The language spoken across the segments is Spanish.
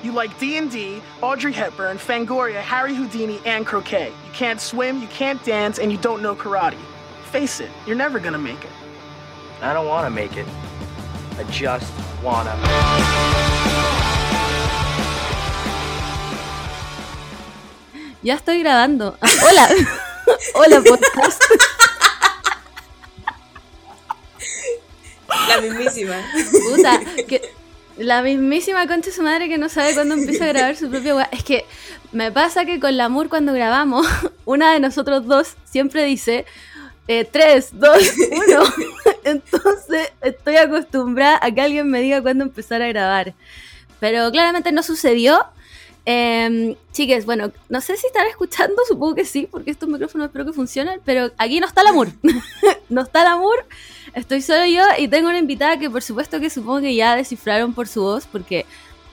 You like D&D, Audrey Hepburn, Fangoria, Harry Houdini, and croquet. You can't swim, you can't dance, and you don't know karate. Face it, you're never gonna make it. I don't want to make it. I just wanna. Ya estoy grabando. Ah, hola. hola, podcast. La mismísima. Puta, que la mismísima concha de su madre que no sabe cuándo empieza a grabar su propia weá. Es que me pasa que con Lamour cuando grabamos, una de nosotros dos siempre dice 3, 2, 1. Entonces estoy acostumbrada a que alguien me diga cuándo empezar a grabar. Pero claramente no sucedió. Eh, chiques, bueno, no sé si están escuchando, supongo que sí, porque estos micrófonos espero que funcionen, pero aquí no está el amor. no está el amor, estoy solo yo y tengo una invitada que por supuesto que supongo que ya descifraron por su voz, porque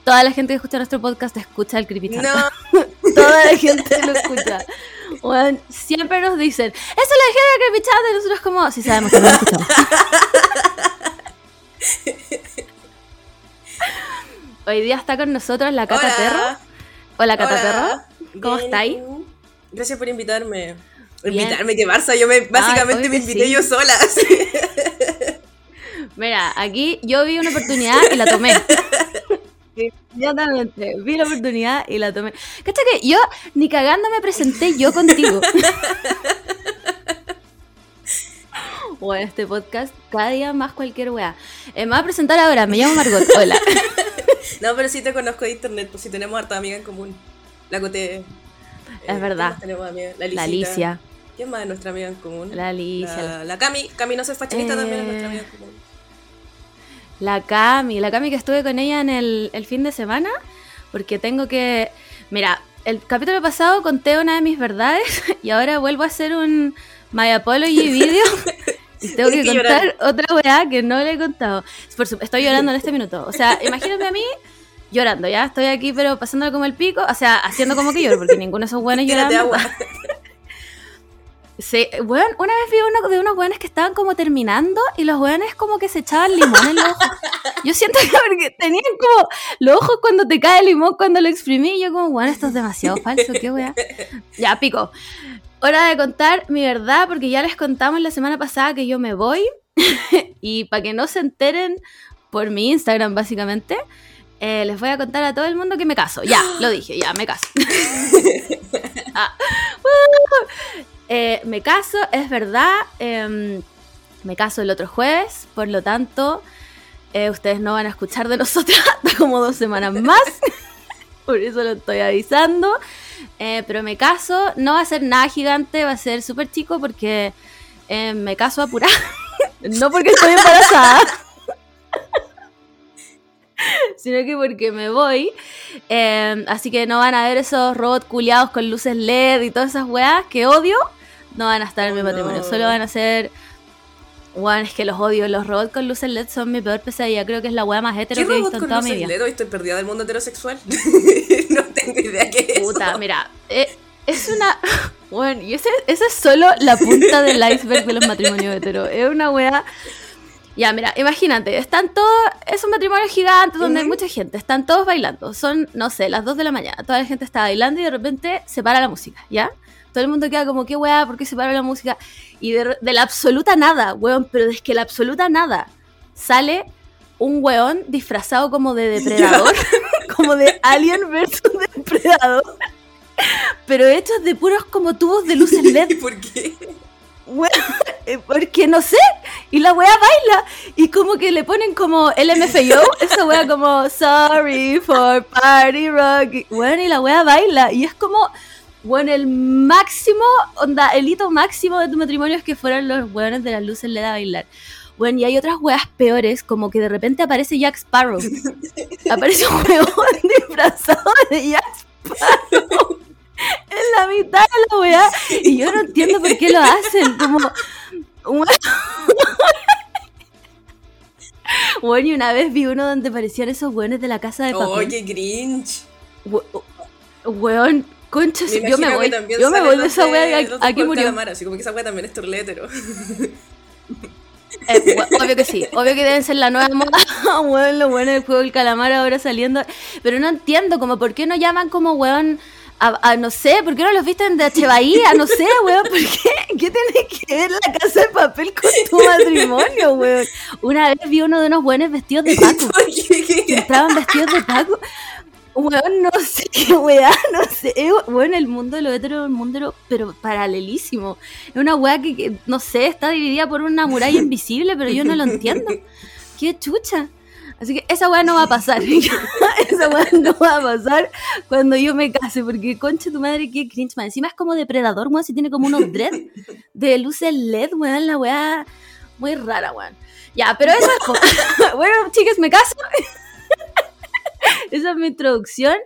toda la gente que escucha nuestro podcast escucha el creepy No, toda la gente lo escucha. Bueno, siempre nos dicen, eso lo dijeron el creepy chat", y nosotros como, si sabemos que no lo escuchamos. Hoy día está con nosotros la Cata Hola. Terro. Hola Cata Hola. Terro. ¿Cómo estáis? Gracias por invitarme. Bien. Invitarme, que Barça, yo me, básicamente me invité sí. yo sola. Mira, aquí yo vi una oportunidad y la tomé. Inmediatamente, vi la oportunidad y la tomé. ¿Cacha que yo ni cagando me presenté yo contigo? Bueno, este podcast, cada día más cualquier weá. Eh, me voy a presentar ahora, me llamo Margot. Hola. No, pero sí te conozco de internet, pues sí tenemos harta amiga en común. La Cote. Es verdad. Tenemos amiga? La, La. Alicia. ¿Quién más es nuestra amiga en común? La Alicia. La, la Cami. Cami no soy fashionista Eh. también es nuestra amiga en común. La Cami, la Cami que estuve con ella en el, el fin de semana, porque tengo que... Mira, el capítulo pasado conté una de mis verdades y ahora vuelvo a hacer un My Apology video tengo que llorar. contar otra weá que no le he contado. Por su- estoy llorando en este minuto. O sea, imagínate a mí llorando, ya estoy aquí pero pasándolo como el pico, o sea, haciendo como que lloro, porque ninguno de esos buenos llorando. agua. Sí, weón, una vez vi uno de unos weones que estaban como terminando y los weones como que se echaban limón en los ojos. Yo siento que porque tenían como los ojos cuando te cae el limón cuando lo exprimí y yo como, weón, esto es demasiado falso, qué weá. Ya, pico. Hora de contar mi verdad porque ya les contamos la semana pasada que yo me voy y para que no se enteren por mi Instagram básicamente, eh, les voy a contar a todo el mundo que me caso. Ya, lo dije, ya, me caso. Ah. Eh, me caso, es verdad. em, me caso el otro jueves, por lo tanto, eh, ustedes no van a escuchar de nosotras hasta como dos semanas más. Por eso lo estoy avisando. Eh, pero me caso, no va a ser nada gigante, va a ser súper chico porque eh, me caso apurada. no porque estoy embarazada. sino que porque me voy. Eh, así que no van a ver esos robots culiados con luces LED y todas esas weas que odio. No van a estar en mi Oh, matrimonio. no. Solo van a ser. Bueno, es que los odio. Los robots con luces LED son mi peor pesadilla. Creo que es la wea más ¿Qué hetero que he visto en toda mi vida. Hoy estoy perdida del mundo heterosexual. no tengo idea qué es Puta, eso. mira. eh, es una. Bueno, y ese, esa es solo la punta del iceberg de los matrimonios hetero. Es una wea. Ya, mira, imagínate, están todos, es un matrimonio gigante donde hay Ujú. mucha gente, están todos bailando, son, no sé, las 2 de la mañana, toda la gente está bailando y de repente se para la música, ¿ya? Todo el mundo queda como, qué weá, ¿por qué se para la música? Y de, de la absoluta nada, weón, pero es que la absoluta nada, sale un weón disfrazado como de depredador, como de alien versus depredador, pero hechos de puros como tubos de luces LED, ¿Y por qué? Weón, eh, porque no sé, y la wea baila, y como que le ponen como LMFAO, esa wea como sorry for party rock, y, weón, y la wea baila, y es como, bueno, el máximo, onda, el hito máximo de tu matrimonio es que fueron los weones de las luces LED a bailar. Bueno, y hay otras weas peores, como que de repente aparece Jack Sparrow. aparece un weón disfrazado de Jack Sparrow. En la mitad de la wea. Y yo no entiendo por qué lo hacen. Como. Bueno, y una vez vi uno donde parecían esos weones de la casa de ¡Oh, papel. qué cringe! We- Weón, concha, Me yo me voy. Yo me voy de esa wea de- aquí, murió. Así como que esa wea también es torletero. Eh, obvio que sí, obvio que deben ser la nueva moda. weón, lo bueno del juego del calamar ahora saliendo. Pero no entiendo, como por qué no llaman como weón a, a, no sé, ¿por qué no los visten de H. Bahía? No sé, weón, ¿por qué? ¿Qué tiene que ver la casa de papel con tu matrimonio, weón? Una vez vi uno de unos buenos vestidos de Paco. ¿Por qué? que entraban vestidos de Paco. Weón, no sé qué weá, no sé. Bueno, el mundo de lo hetero es un mundo pero paralelísimo. Es una weá que, que, no sé, está dividida por una muralla invisible, pero yo no lo entiendo. Qué chucha. Así que esa weá no va a pasar. esa weá no va a pasar cuando yo me case, porque concha tu madre, qué cringe, man. Encima es como depredador, weón, si tiene como unos dread de luces LED, weón, la weá muy rara, weón. Ya, pero eso es bueno, chicas, me caso. Esa es mi introducción.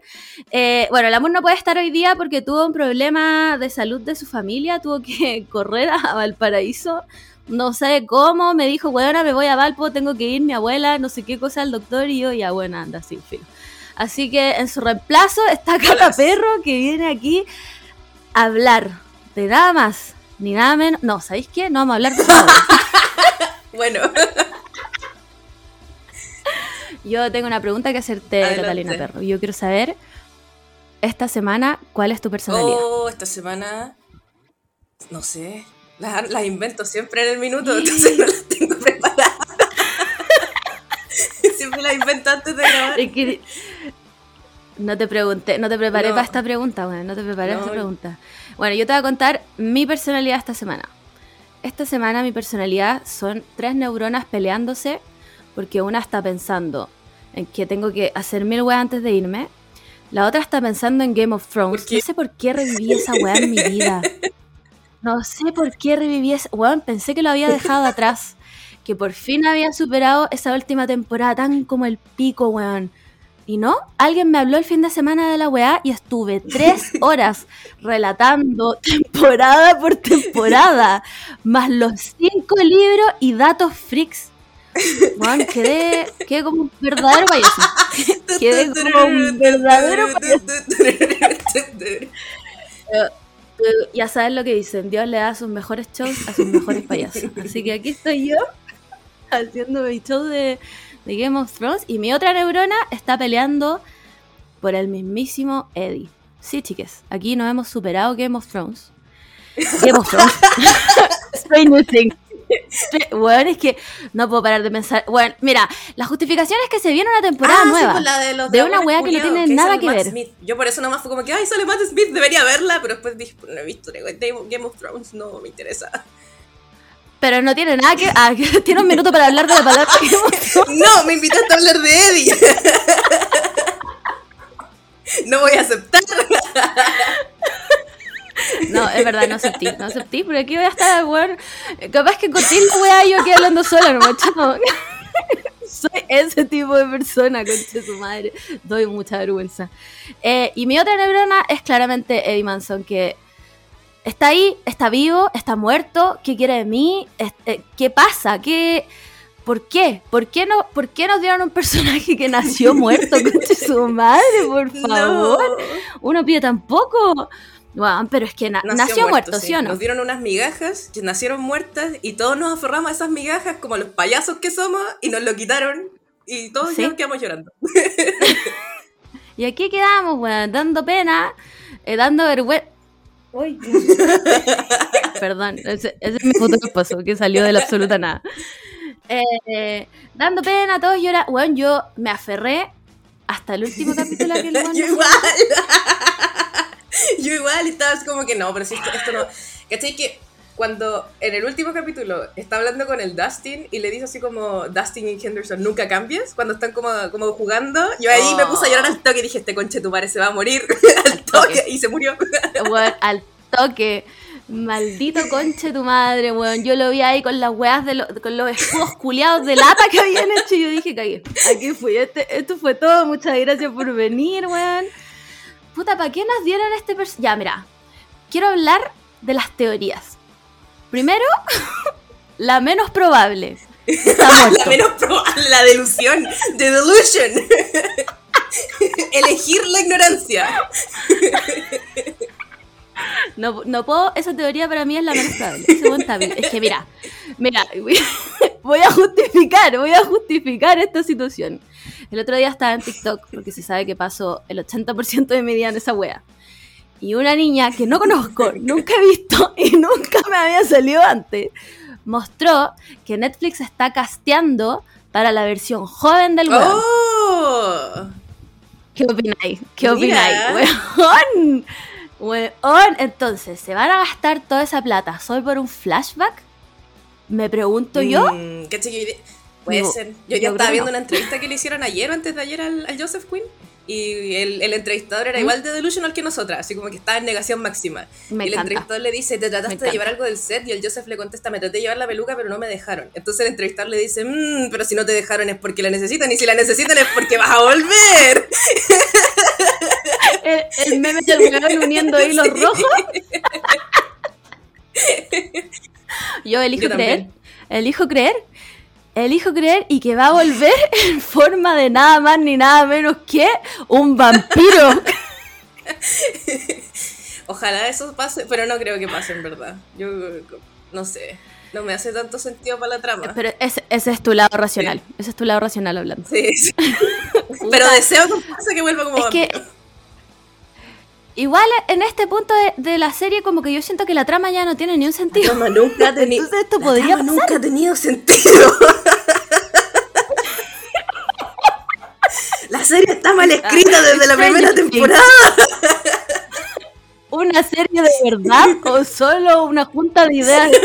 Eh, bueno, el amor no puede estar hoy día porque tuvo un problema de salud de su familia, tuvo que correr a Valparaíso, no sé cómo, me dijo, bueno, me voy a Valpo, tengo que ir, mi abuela, no sé qué cosa al doctor, y yo, ya, bueno, anda, sí, fin. Así que en su reemplazo está Cata Perro, que viene aquí a hablar de nada más, ni nada menos. No, ¿sabéis qué? No vamos a hablar de nada. bueno. Yo tengo una pregunta que hacerte, Adelante. Catalina Perro. Yo quiero saber, esta semana, ¿cuál es tu personalidad? Oh, esta semana. No sé. Las, las invento siempre en el minuto, entonces no las tengo preparadas. siempre las invento antes de grabar. Es que no te pregunté, no te preparé No. para esta pregunta, bueno, no te preparé para esta pregunta. Bueno, yo te voy a contar mi personalidad esta semana. Esta semana mi personalidad son tres neuronas peleándose porque una está pensando en que tengo que hacer mil weas antes de irme. La otra está pensando en Game of Thrones. No sé por qué reviví esa wea en mi vida. No sé por qué reviví esa... Weón, pensé que lo había dejado atrás. Que por fin había superado esa última temporada tan como el pico, weón. Y no, alguien me habló el fin de semana de la weá y estuve tres horas relatando temporada por temporada, más los cinco libros y datos freaks. Weón, quedé, quedé como un verdadero payaso. Quedé como un verdadero payaso. Ya sabes lo que dicen, Dios le da sus mejores shows a sus mejores payasos. Así que aquí estoy yo haciendo mi show de, de Game of Thrones y mi otra neurona está peleando por el mismísimo Eddie. Sí, chiques, aquí nos hemos superado Game of Thrones. Game of Thrones. Stranger Things. Bueno, es que no puedo parar de pensar. Bueno, mira, la justificación es que se viene una temporada Ah, sí, nueva. pues la de, los de una weá que no tiene nada que Matt ver. Smith. Yo por eso nomás fue como que, ay, sale Matt Smith, debería verla, pero después dije, no he visto Game of Thrones, no me interesa. Pero no tiene nada que. Ah, que tiene un minuto para hablar de la palabra Thrones. No, me invitaste a hablar de Eddie. No voy a aceptar. No, es verdad, no acepté, no acepté, pero aquí voy a estar, weón. Capaz que la weá yo aquí hablando sola, no chamo. Soy ese tipo de persona, concha su madre. Doy mucha vergüenza. Eh, y mi otra neurona es claramente Eddie Manson, que está ahí, está vivo, está muerto. ¿Qué quiere de mí? Eh, ¿Qué pasa? ¿Qué.? ¿Por qué? ¿Por qué, no, ¿Por qué nos dieron un personaje que nació muerto? Concha su madre, por favor. Uno pide tampoco. Pero es que na- nació, muerto, ¿sí o no? Nos dieron unas migajas que nacieron muertas y todos nos aferramos a esas migajas como los payasos que somos y nos lo quitaron y todos Sí. ya quedamos llorando. Y aquí quedamos, weón, dando pena, eh, dando vergüenza. Perdón, ese, ese es mi futuro esposo que salió de la absoluta nada. Eh, dando pena, todos lloran. Weón, yo me aferré hasta el último capítulo que igual. Yo igual estaba así como que no, pero si esto, esto no. ¿Cachai? Que cuando en el último capítulo está hablando con el Dustin y le dice así como Dustin y Henderson, nunca cambies, cuando están como, como jugando, yo ahí me puse a llorar al toque y dije, este conche tu madre se va a morir al toque y se murió. weón, al toque. Maldito conche tu madre, weón. Yo lo vi ahí con las weas de lo- con los escudos culiados de lata que habían hecho y yo dije, cagué. Aquí fui. Este, esto fue todo. Muchas gracias por venir, weón. Puta, ¿para qué nos dieron este personaje? Ya, mira. Quiero hablar de las teorías. Primero, la menos probable. La menos probable, la delusión, the delusion. Elegir la ignorancia. No, no puedo, esa teoría para mí es la menos probable. Es que mira, mira, voy a justificar, voy a justificar esta situación. El otro día estaba en TikTok, porque se sabe que paso el 80% de mi día en esa wea. Y una niña que no conozco, nunca he visto y nunca me había salido antes, mostró que Netflix está casteando para la versión joven del weón. ¡Oh! ¿Qué opináis? ¿Qué opináis? Weón. Weón. Entonces, ¿se van a gastar toda esa plata solo por un flashback? Me pregunto. Mm, yo- Puede ser. Yo, creo estaba viendo una entrevista que le hicieron ayer o antes de ayer al, al Joseph Quinn. Y el, el entrevistador era ¿Mm? igual de delusional que nosotras, así como que estaba en negación máxima. Me y el encanta. entrevistador le dice, ¿te trataste de llevar algo del set? Y el Joseph le contesta, me traté de llevar la peluca, pero no me dejaron. Entonces el entrevistador le dice, mmm, pero si no te dejaron es porque la necesitan, y si la necesitan es porque vas a volver. El, el meme del uniendo hilos Sí. rojos. Yo elijo Yo creer. Elijo creer. Elijo creer y que va a volver en forma de nada más ni nada menos que un vampiro. Ojalá eso pase, pero no creo que pase en verdad. Yo no sé, no me hace tanto sentido para la trama. Pero ese, ese es tu lado racional. Ese es tu lado racional hablando. Sí, sí. Pero deseo con fuerza que vuelva como Es que vampiro. Igual en este punto de, de la serie como que yo siento que la trama ya no tiene ni un sentido. trama nunca ha tenido. Entonces esto podría pasar. nunca ha tenido sentido. La serie está mal escrita desde la primera temporada. ¿Una serie de verdad o solo una junta de ideas?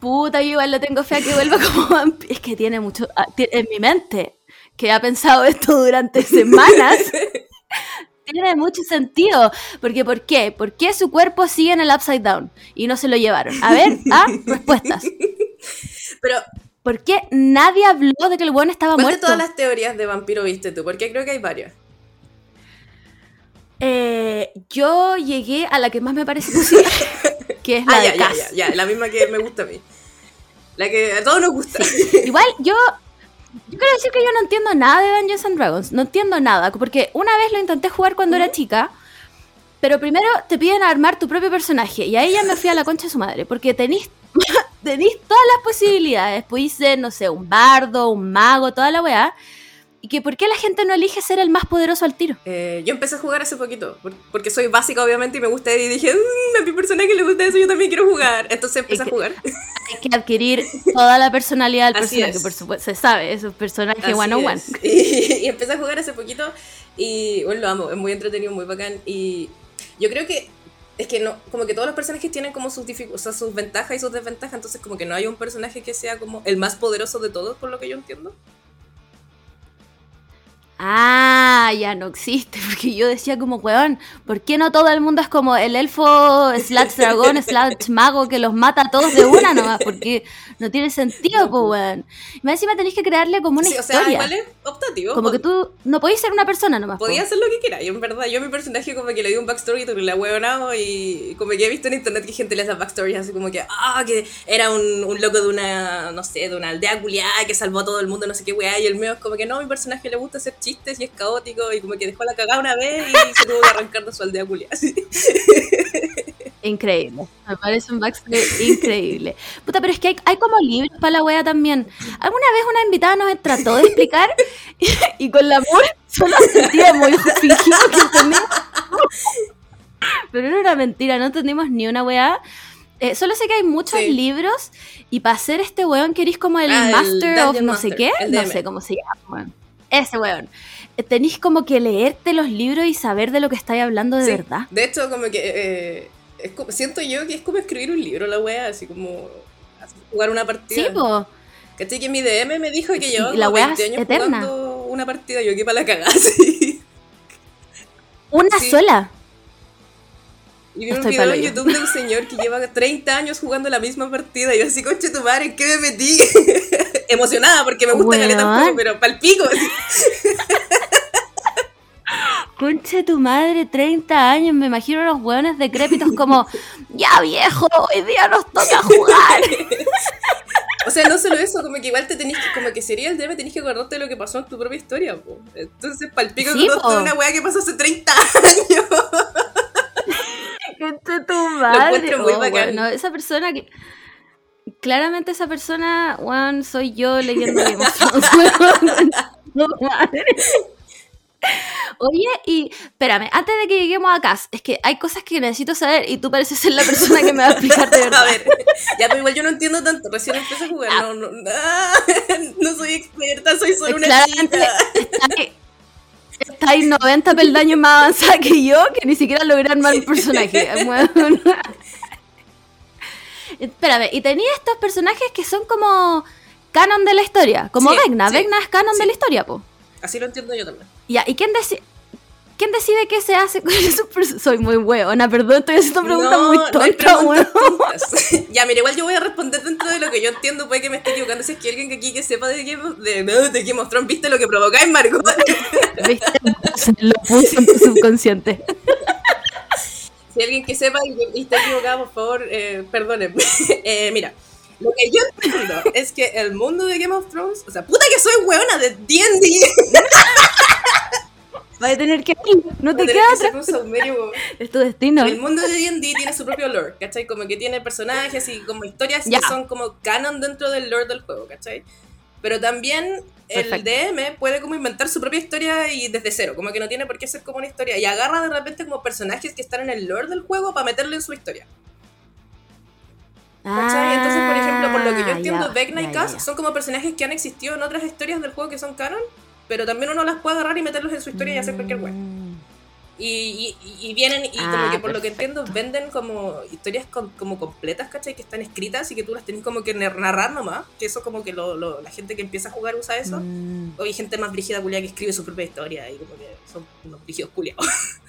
Puta, yo igual le tengo fe a que vuelva como vampiro. Es que tiene mucho... ah, En mi mente, que ha pensado esto durante semanas, tiene mucho sentido. Porque, ¿por qué? ¿Por qué su cuerpo sigue en el Upside Down y no se lo llevaron? A ver, ah, respuestas. Pero, ¿Por qué nadie habló de que el buen estaba ¿cuál de muerto? todas las teorías de vampiro viste tú? Porque creo que hay varias. Eh, yo llegué a la que más me parece posible, que es la Ah, de ya, ya, Cass. ya, ya, la misma que me gusta a mí. La que a todos nos gusta. Igual yo, yo quiero decir que yo no entiendo nada de Dungeons and Dragons, no entiendo nada, porque una vez lo intenté jugar cuando era chica, pero primero te piden armar tu propio personaje y ahí ya me fui a la concha de su madre, porque tenís, tenís todas las posibilidades, podéis ser, no sé, un bardo, un mago, toda la weá, y que por qué la gente no elige ser el más poderoso al tiro. Eh, yo empecé a jugar hace poquito, por- porque soy básica obviamente y me gusta y dije, "Mm, a mi personaje le gusta eso, yo también quiero jugar. Entonces empecé a que- jugar. Hay que adquirir toda la personalidad del Así personaje, es. por supuesto, se sabe, es un personaje one on one. Y, y empecé a jugar hace poquito y bueno, lo amo, es muy entretenido, muy bacán. Y yo creo que es que no, como que todos los personajes tienen como sus, o sea, sus ventajas y sus desventajas, entonces como que no hay un personaje que sea como el más poderoso de todos, por lo que yo entiendo. Ah, ya no existe, porque yo decía como, weón, ¿por qué no todo el mundo es como el elfo slash dragón slash mago que los mata a todos de una nomás? Porque no tiene sentido, pues, weón. Y encima tenés que crearle como una Sí, o sea, historia. igual es optativo. como que tú no podés ser una persona nomás. po. Podía hacer lo que quiera, y en verdad, yo a mi personaje como que le di un backstory que le ha huevonado y como que he visto en internet que gente le da backstories así como que, ah, que era un, un loco de una, no sé, de una aldea culiada que salvó a todo el mundo, no sé qué weá, y el mío es como que no, a mi personaje le gusta hacer chistes y es caótico y como que dejó la cagada una vez y se tuvo que arrancar de su aldea culiada. Increíble. Me parece un backstory increíble. Puta, pero es que hay, hay como libros para la wea también. Alguna vez una invitada nos trató de explicar y, y con la amor solo sentíamos y fingimos que entendíamos. Pero era una mentira, no entendimos ni una wea. Eh, solo sé que hay muchos Sí. libros y para ser este weón que eres como el Ah, el Master of no sé qué, no sé cómo se llama. Ese weón. Eh, Tenís como que leerte los libros y saber de lo que estáis hablando de Sí, verdad. De hecho, como que eh, es como- siento yo que es como escribir un libro la wea, así como jugar una partida. Sí, po. ¿Cachai? Que mi DM me dijo que yo Y la como wea 20 es años eterna. jugando una partida, yo aquí para la cagada, sí. Una Sí. sola. Y vi un video en yo. YouTube de un señor que lleva 30 años jugando la misma partida. Y yo así, conche tu madre, ¿en qué me metí? Emocionada porque me gusta caleta el juego, pero palpico. Así. Conche tu madre, 30 años, me imagino unos hueones decrépitos como, ya viejo, hoy día nos toca jugar. O sea, no solo eso, como que igual te tenés que, como que sería el DM, tenés que acordarte de lo que pasó en tu propia historia, po. Entonces, palpico Sí, con una weá que pasó hace 30 años. Concha tu madre. encuentro muy Oh, bacán. bueno, esa persona que. Claramente esa persona, Juan, soy yo leyendo Game of Thrones. Oye, y espérame, antes de que lleguemos a Cass, es que hay cosas que necesito saber y tú pareces ser la persona que me va a explicar de A verdad. ver, ya, pero igual yo no entiendo tanto. Recién empecé a jugar. Ah. No, no, ah, no soy experta, soy solo una Claramente chica. estáis estáis 90 peldaños más avanzada que yo, que ni siquiera logré armar un personaje. Espérame, y tenía estos personajes que son como canon de la historia, como Sí, Vecna. sí, Vecna es canon de la historia, po. Así lo entiendo yo también. Ya, ¿y quién decide? ¿Quién decide qué se hace con esos? Soy muy hueona, perdón, estoy haciendo preguntas no, muy no tontas, tontas. ya, mira, igual yo voy a responder dentro de lo que yo entiendo. Puede que me esté equivocando. Si es que alguien que aquí que sepa de Game of, de, no, de Game of Thrones, ¿viste lo que provocáis, Margot? ¿Viste? Lo puse en tu subconsciente. Si alguien que sepa y, y está equivocado, por favor, eh, perdónenme. Eh, mira, lo que yo entiendo es que el mundo de Game of Thrones, o sea, puta que soy hueona de D&D, Vas a tener que no te queda otra. saumerio. Es tu destino. El mundo de D&D tiene su propio lore, ¿cachai? Como que tiene personajes y como historias Ya. que son como canon dentro del lore del juego, ¿cachai? Pero también el. DM puede como inventar su propia historia y desde cero, como que no tiene por qué ser como una historia. Y agarra de repente como personajes que están en el lore del juego para meterle en su historia. ¿Cachai? Entonces, por ejemplo, por lo que yo Ah, entiendo, Vecna y Cass ya. son como personajes que han existido en otras historias del juego que son canon, pero también uno las puede agarrar y meterlos en su historia y hacer cualquier. Mm. Y, y, y vienen, y como Ah, que por lo que perfecto. entiendo, venden como historias con- como completas, ¿cachai? Que están escritas y que tú las tenés como que nar- narrar nomás. Que eso como que lo, lo- la gente que empieza a jugar usa eso. Mm. O hay gente más brígida culia que escribe su propia historia y como que son unos brígidos culiados.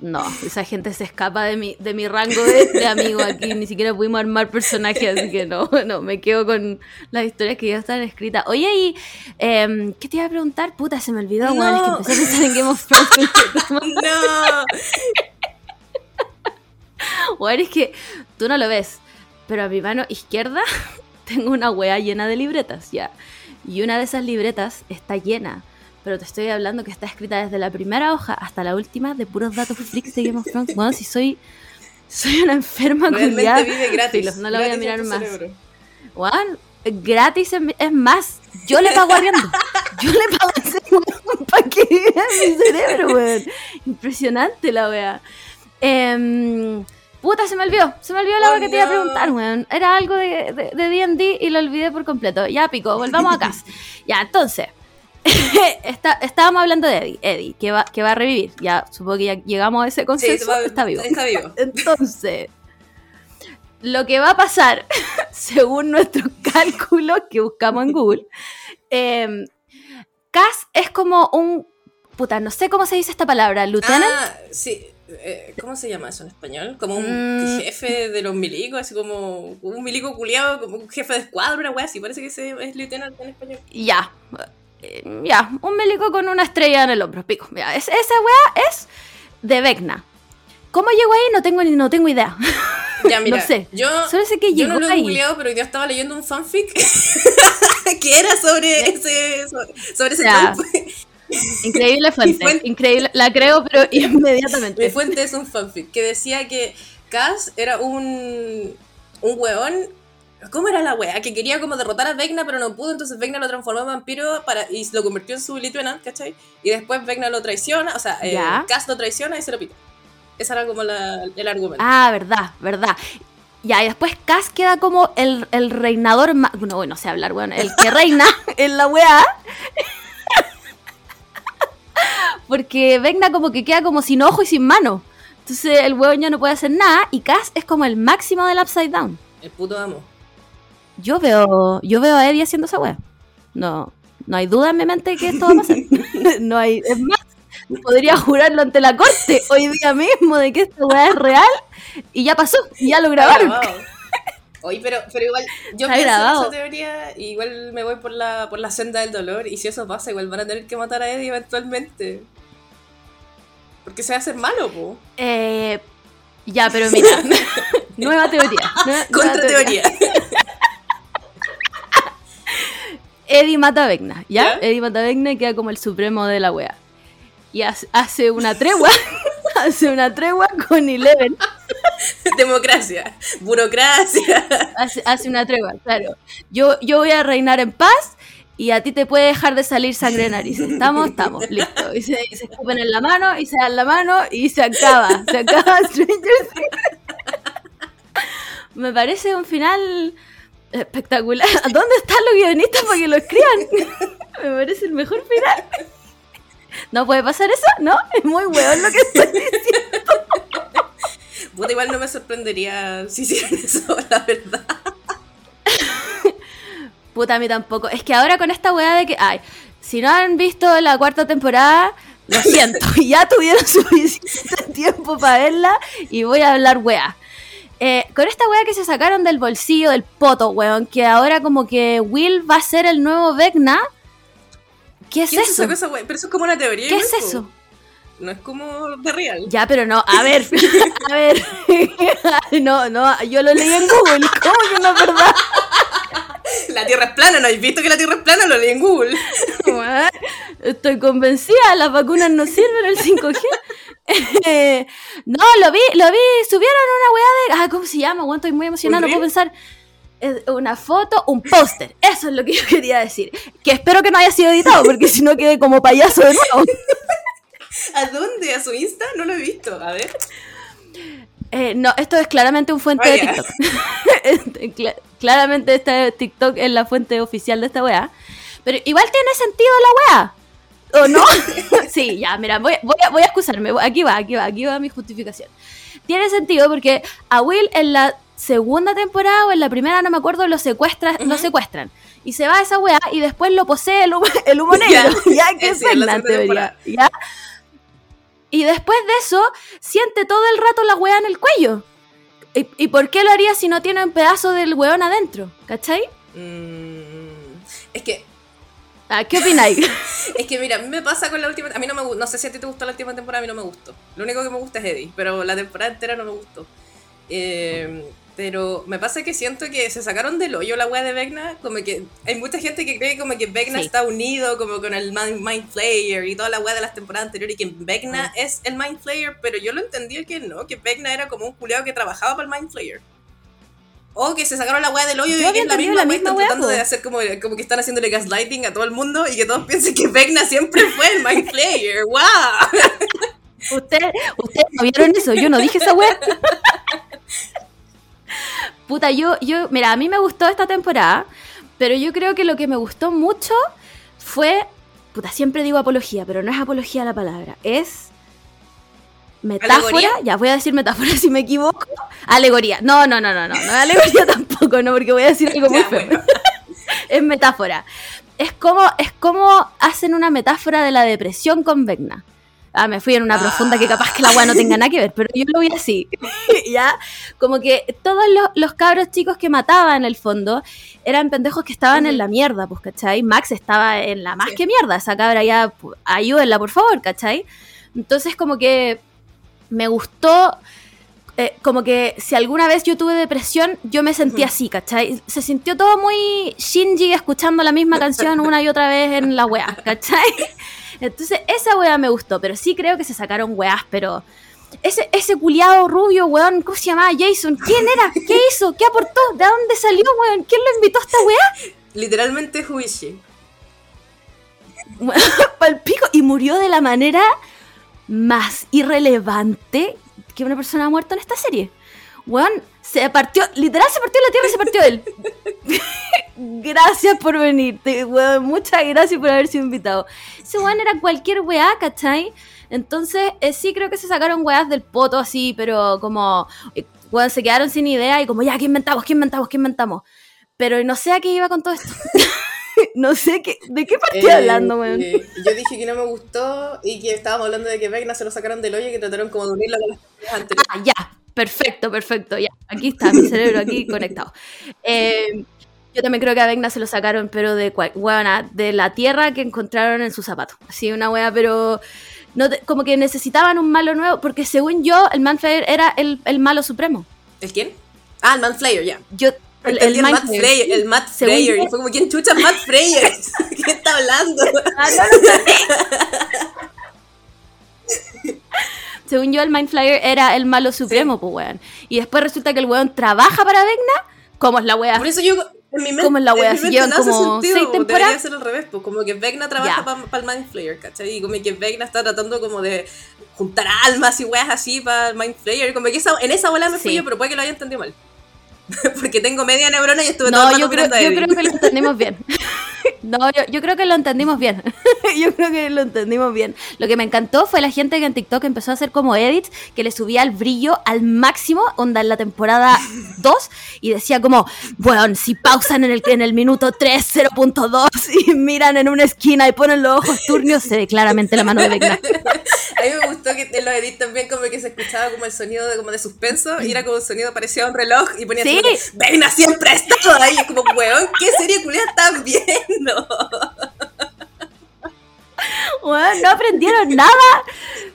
No, esa gente se escapa de mi, de mi rango de, de amigo aquí. Ni siquiera pudimos armar personajes, así que no, no, me quedo con las historias que ya están escritas. Oye, y em, ¿qué te iba a preguntar? Puta, se me olvidó, weón, es que No. empecé a pensar en Game of Thrones. ¡No! Weón, es que tú no lo ves, pero a mi mano izquierda tengo una wea llena de libretas, ya. Y una de esas libretas está llena. Pero te estoy hablando que está escrita desde la primera hoja hasta la última de puros datos freaks de Game of Thrones. Bueno, si soy, soy una enferma culiada. no la voy a mirar más. Juan, gratis es, es más. Yo le pago arriendo. Yo le pago a ese weón para que mi cerebro, weón. Impresionante la wea. Em, puta, se me olvidó. Se me olvidó la Oh, wea que te iba a no. preguntar, weón. Era algo de de- de D&D y lo olvidé por completo. Ya, pico, volvamos a casa. ya, entonces. está- estábamos hablando de Eddie, Eddie, que va, que va a revivir. Ya, supongo que ya llegamos a ese Sí, consenso. va- está vivo. Está vivo. Entonces, lo que va a pasar, según nuestros cálculos que buscamos en Google, eh, Cass es como un. Puta, no sé cómo se dice esta palabra, lieutenant. Ah, sí. Eh, ¿Cómo se llama eso en español? Como un Mm. jefe de los milicos, así como un milico culiado, como un jefe de escuadra, wea así. Parece que ese es lieutenant en español. Ya. Eh, Ya, un médico con una estrella en el hombro, pico. Ya, es- esa weá es de Vecna. ¿Cómo llegó ahí? No tengo ni no tengo idea. Ya, mira, No sé. yo, Solo sé que yo llegó no lo he googleado, pero yo estaba leyendo un fanfic que era sobre ese, sobre, sobre ese. Increíble fuente. fuente. Increíble. La creo, pero inmediatamente. Mi fuente es un fanfic que decía que Cass era un, un weón. ¿Cómo era la wea? Que quería como derrotar a Vecna, pero no pudo, entonces Vecna lo transformó en vampiro para, y lo convirtió en su lieutenant, ¿cachai? Y después Vecna lo traiciona, o sea, eh. Cass lo traiciona y se lo pita. Ese era como la- el argumento. Ah, verdad, verdad. Ya, y después Cass queda como el, el reinador más. No, bueno, sé hablar, bueno, el que reina en la weá. Porque Vecna como que queda como sin ojo y sin mano. Entonces el weón ya no puede hacer nada y Cass es como el máximo del Upside Down. El puto amo. Yo veo, yo veo a Eddie haciendo esa weá. No, no hay duda en mi mente que esto va a pasar. no hay, es más, podría jurarlo ante la corte hoy día mismo de que esta weá es real y ya pasó, y ya lo grabaron. Oye, pero, pero igual, yo Está pienso grabado. en esa teoría, y igual me voy por la, por la senda del dolor, y si eso pasa, igual van a tener que matar a Eddie eventualmente. Porque se va a hacer malo, po. Eh, ya, pero mira, nueva teoría. nueva- nueva Contra teoría. Eddie mata a Vecna, ¿ya? ¿Ya? Eddie mata a Vecna y queda como el supremo de la wea. Y hace, hace una tregua, hace una tregua con Eleven. Democracia, burocracia. Hace, hace una tregua, claro. Yo, yo voy a reinar en paz y a ti te puede dejar de salir sangre de nariz. ¿Estamos? Estamos, listo. Y se, y se escupen en la mano, y se dan la mano, y se acaba. Se acaba Stranger Things. Me parece un final espectacular. ¿Dónde están los guionistas para que lo escriban? Me parece el mejor final. ¿No puede pasar eso? ¿No? Es muy weón lo que estoy diciendo. Puta, igual no me sorprendería si hicieran eso, la verdad. Puta, a mí tampoco. Es que ahora con esta weá de que, ay, si no han visto la cuarta temporada, lo siento, ya tuvieron suficiente tiempo para verla y voy a hablar weá. Eh, con esta weá que se sacaron del bolsillo del poto, weón, que ahora como que Will va a ser el nuevo Vecna. ¿Qué es ¿Quién se eso? sacó esa wea? Pero eso es como una teoría. ¿Qué es eso? No es como de real. Ya, pero no, a ver, a ver. No, no, yo lo leí en Google, ¿cómo que no es verdad? La Tierra es plana, ¿no habéis visto que la Tierra es plana? Lo leí en Google. Estoy convencida, las vacunas no sirven, el 5G. Eh, no, lo vi, lo vi, subieron una weá de. Ah, ¿cómo se llama? Estoy muy emocionada, no ¿Un puedo pensar. Eh, Una foto, un póster. Eso es lo que yo quería decir. Que espero que no haya sido editado, porque si no quedé como payaso de nuevo. ¿A dónde? ¿A su Insta? No lo he visto. A ver. Eh, no, esto es claramente un fuente de. TikTok. Este, claramente este TikTok es la fuente oficial de esta weá. Pero igual tiene sentido la weá. ¿O no? sí, ya, mira, voy, voy, a, voy a excusarme. Aquí va, aquí va, aquí va mi justificación. Tiene sentido porque a Will en la segunda temporada o en la primera, no me acuerdo, lo, secuestra, lo secuestran. Y se va a esa weá y después lo posee el humo, el humo negro. Ya, que es Sí, la teoría. ¿ya? Y después de eso, siente todo el rato la weá en el cuello. ¿Y, y por qué lo haría si no tiene un pedazo del weón adentro? ¿Cachai? Mm, es que, Ah, ¿Qué opináis? es que mira, a mí me pasa con la última. A mí no me No sé si a ti te gustó la última temporada, a mí no me gustó. Lo único que me gusta es Eddie, pero la temporada entera no me gustó. Eh, pero me pasa que siento que se sacaron del hoyo la wea de Vecna. Como que hay mucha gente que cree como que Vecna Sí. está unido como con el Mind, Mind Flayer y toda la wea de las temporadas anteriores y que Vecna Mm. es el Mind Flayer, pero yo lo entendí que no, que Vecna era como un culeado que trabajaba para el Mind Flayer. O que se sacaron la wea del hoyo Yo y que es la misma la wea, misma están wea, tratando de hacer como, como que están haciéndole gaslighting a todo el mundo y que todos piensen que Vecna siempre fue el Mind Flayer. ¡Wow! ¿Ustedes ustedes no vieron eso? Yo no dije esa weá. Puta, yo, yo, mira, a mí me gustó esta temporada, pero yo creo que lo que me gustó mucho fue, puta, siempre digo apología, pero no es apología la palabra, es metáfora, ¿Alegoría? ya voy a decir metáfora si me equivoco, alegoría, no, no, no, no, no, no es alegoría tampoco, no, porque voy a decir algo muy feo. bueno. es metáfora. Es como, es como hacen una metáfora de la depresión con Vecna. Ah, me fui en una profunda que capaz que la weá no tenga nada que ver, pero yo lo vi así. ya, como que todos los, los cabros chicos que mataba en el fondo eran pendejos que estaban en la mierda, pues, ¿cachai? Max estaba en la más Sí. que mierda, esa cabra ya, pu- ayúdenla, por favor, ¿cachai? Entonces, como que me gustó eh, como que si alguna vez yo tuve depresión, yo me sentí así, ¿cachai? Se sintió todo muy Shinji escuchando la misma canción una y otra vez en la weá, ¿cachai? Entonces esa weá me gustó, pero sí creo que se sacaron weás, pero... Ese, ese culiado rubio, weón, ¿cómo se llamaba? Jason, ¿quién era? ¿Qué hizo? ¿Qué aportó? ¿De dónde salió, weón? ¿Quién lo invitó a esta weá? Literalmente Huishi. Pal pico y murió de la manera más irrelevante que una persona ha muerto en esta serie. Weón, se partió, literal se partió la tierra y se partió él. gracias por venir, weón, muchas gracias por haber sido invitado. Ese weón era cualquier weá, ¿cachai? Entonces, eh, sí creo que se sacaron weás del poto así, pero como, eh, weón, se quedaron sin idea y como, ya, ¿qué inventamos? ¿Qué inventamos? ¿Qué inventamos? Pero no sé a qué iba con todo esto. no sé qué, de qué partí Eh, hablando, weón. eh, yo dije que no me gustó y que estábamos hablando de que Vecna se lo sacaron del hoyo y que trataron como de unirlo con las anteriores. Ah, ya, perfecto, perfecto, ya. Aquí está, mi cerebro aquí conectado. Eh, yo también creo que a Vecna se lo sacaron, pero de, hueona, de la tierra que encontraron en su zapato. Así, una wea, pero no te- como que necesitaban un malo nuevo, porque según yo, el Manflayer era el, el malo supremo. ¿El quién? Ah, el Matt Flayer, ya. Yo, el, el el, Matt sí. el Matt yo- Y fue como, ¿quién chucha Matt Flayer? ¿Qué está hablando? Según yo, el Mind Flyer era el malo supremo, pues, weón. Y después resulta que el weón trabaja para Vecna. ¿Cómo es la weá? Por eso yo, en mi mente, ¿Cómo es la wea? en mi mente no hace como sentido. Debería ser al revés, pues como que Vecna trabaja para el Mind Flayer, ¿cachai? Y como que Vecna está tratando como de juntar almas y weas así para el Mind Flayer. Como que esa, en esa bola me fui Sí. yo, pero puede que lo haya entendido mal. Porque tengo media neurona y estuve todo No, el rato yo creo, yo creo que lo entendimos bien. No, yo, yo creo que lo entendimos bien. yo creo que lo entendimos bien. Lo que me encantó fue la gente que en TikTok empezó a hacer como edits, que le subía el brillo al máximo, onda en la temporada 2, y decía como, bueno, si pausan en el, en el minuto 3, 0.2 y miran en una esquina y ponen los ojos turbios, se ve claramente la mano de Vecna. A mí me gustó que en los edits también como que se escuchaba como el sonido de, como de suspenso y era como un sonido parecido a un reloj y ponía Sí. así como, Vecna siempre ha estado ahí. Y como, weón, ¿qué serie culia están Weón, no aprendieron nada.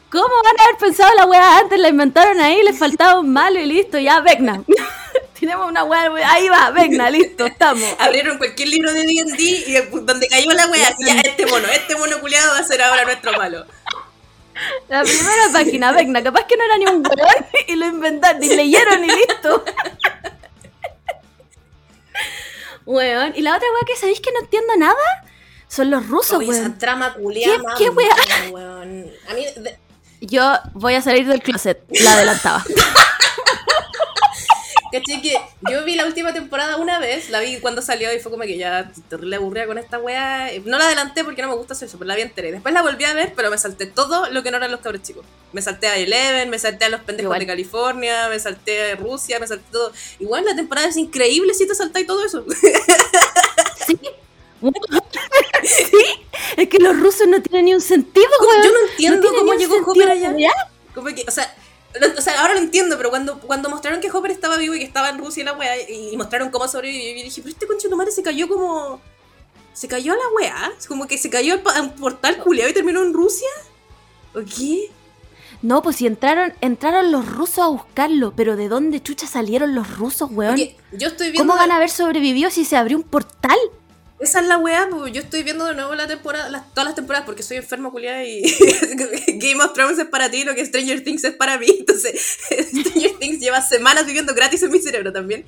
¿Cómo van a haber pensado la weá antes? La inventaron ahí, les faltaba un malo y listo, ya, Vecna. Tenemos una weá, ahí va, Vecna, listo, estamos. Abrieron cualquier libro de D&D y de- donde cayó la wea, así, ya, este mono, este mono culiado va a ser ahora nuestro malo. La primera página, Vecna, capaz que no era ni un weón y lo inventaron, y leyeron y listo. Weón, y la otra weá que sabéis que no entiendo nada son los rusos, Oye, esa weón. trama culiada, ¿Qué- qué weón. A mí, de- Yo voy a salir del closet, la adelantaba. caché que yo vi la última temporada una vez, la vi cuando salió y fue como que ya terrible aburrida con esta wea. No la adelanté porque no me gusta hacer eso, pero la vi entera. Después la volví a ver, pero me salté todo lo que no eran los cabros chicos. Me salté a Eleven, me salté a los pendejos Igual. de California, me salté a Rusia, me salté todo. Igual la temporada es increíble si te saltáis todo eso. Sí. sí, es que los rusos no tienen ni un sentido. Yo no entiendo cómo llegó Hopper allá. Como que, o sea, o sea, ahora lo entiendo, pero cuando, cuando mostraron que Hopper estaba vivo y que estaba en Rusia y la wea, y, mostraron cómo sobrevivió, y dije, pero este concho de madre se cayó como. Se cayó a la wea, como que se cayó a un portal culiado y terminó en Rusia. ¿O qué? No, pues si entraron, entraron los rusos a buscarlo, pero ¿de dónde chucha salieron los rusos, weón? Yo estoy viendo. ¿Cómo van a haber sobrevivido si se abrió un portal? Esa es la wea, pues yo estoy viendo de nuevo la temporada, las- todas las temporadas porque soy enferma culiada y Game of Thrones es para ti, lo que Stranger Things es para mí. Entonces, Stranger Things lleva semanas viviendo gratis en mi cerebro también.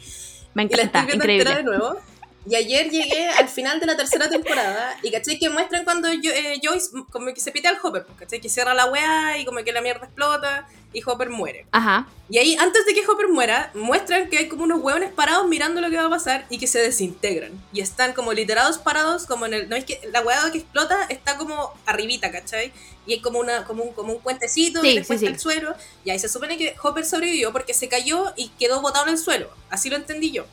Me Y la encanta, estoy viendo increíble. de nuevo. Y ayer llegué al final de la tercera temporada y caché que muestran cuando yo, eh, Joyce como que se pite al Hopper, pues, caché que cierra la weá y como que la mierda explota y Hopper muere. Ajá. Y ahí, antes de que Hopper muera, muestran que hay como unos hueones parados mirando lo que va a pasar y que se desintegran. Y están como literados parados, como en el. ¿No es que la hueá que explota está como arribita, ¿cachai? Y hay como, una, como, un, como un puentecito Sí, y después sí, está el suelo. Y ahí se supone que Hopper sobrevivió porque se cayó y quedó botado en el suelo. Así lo entendí yo.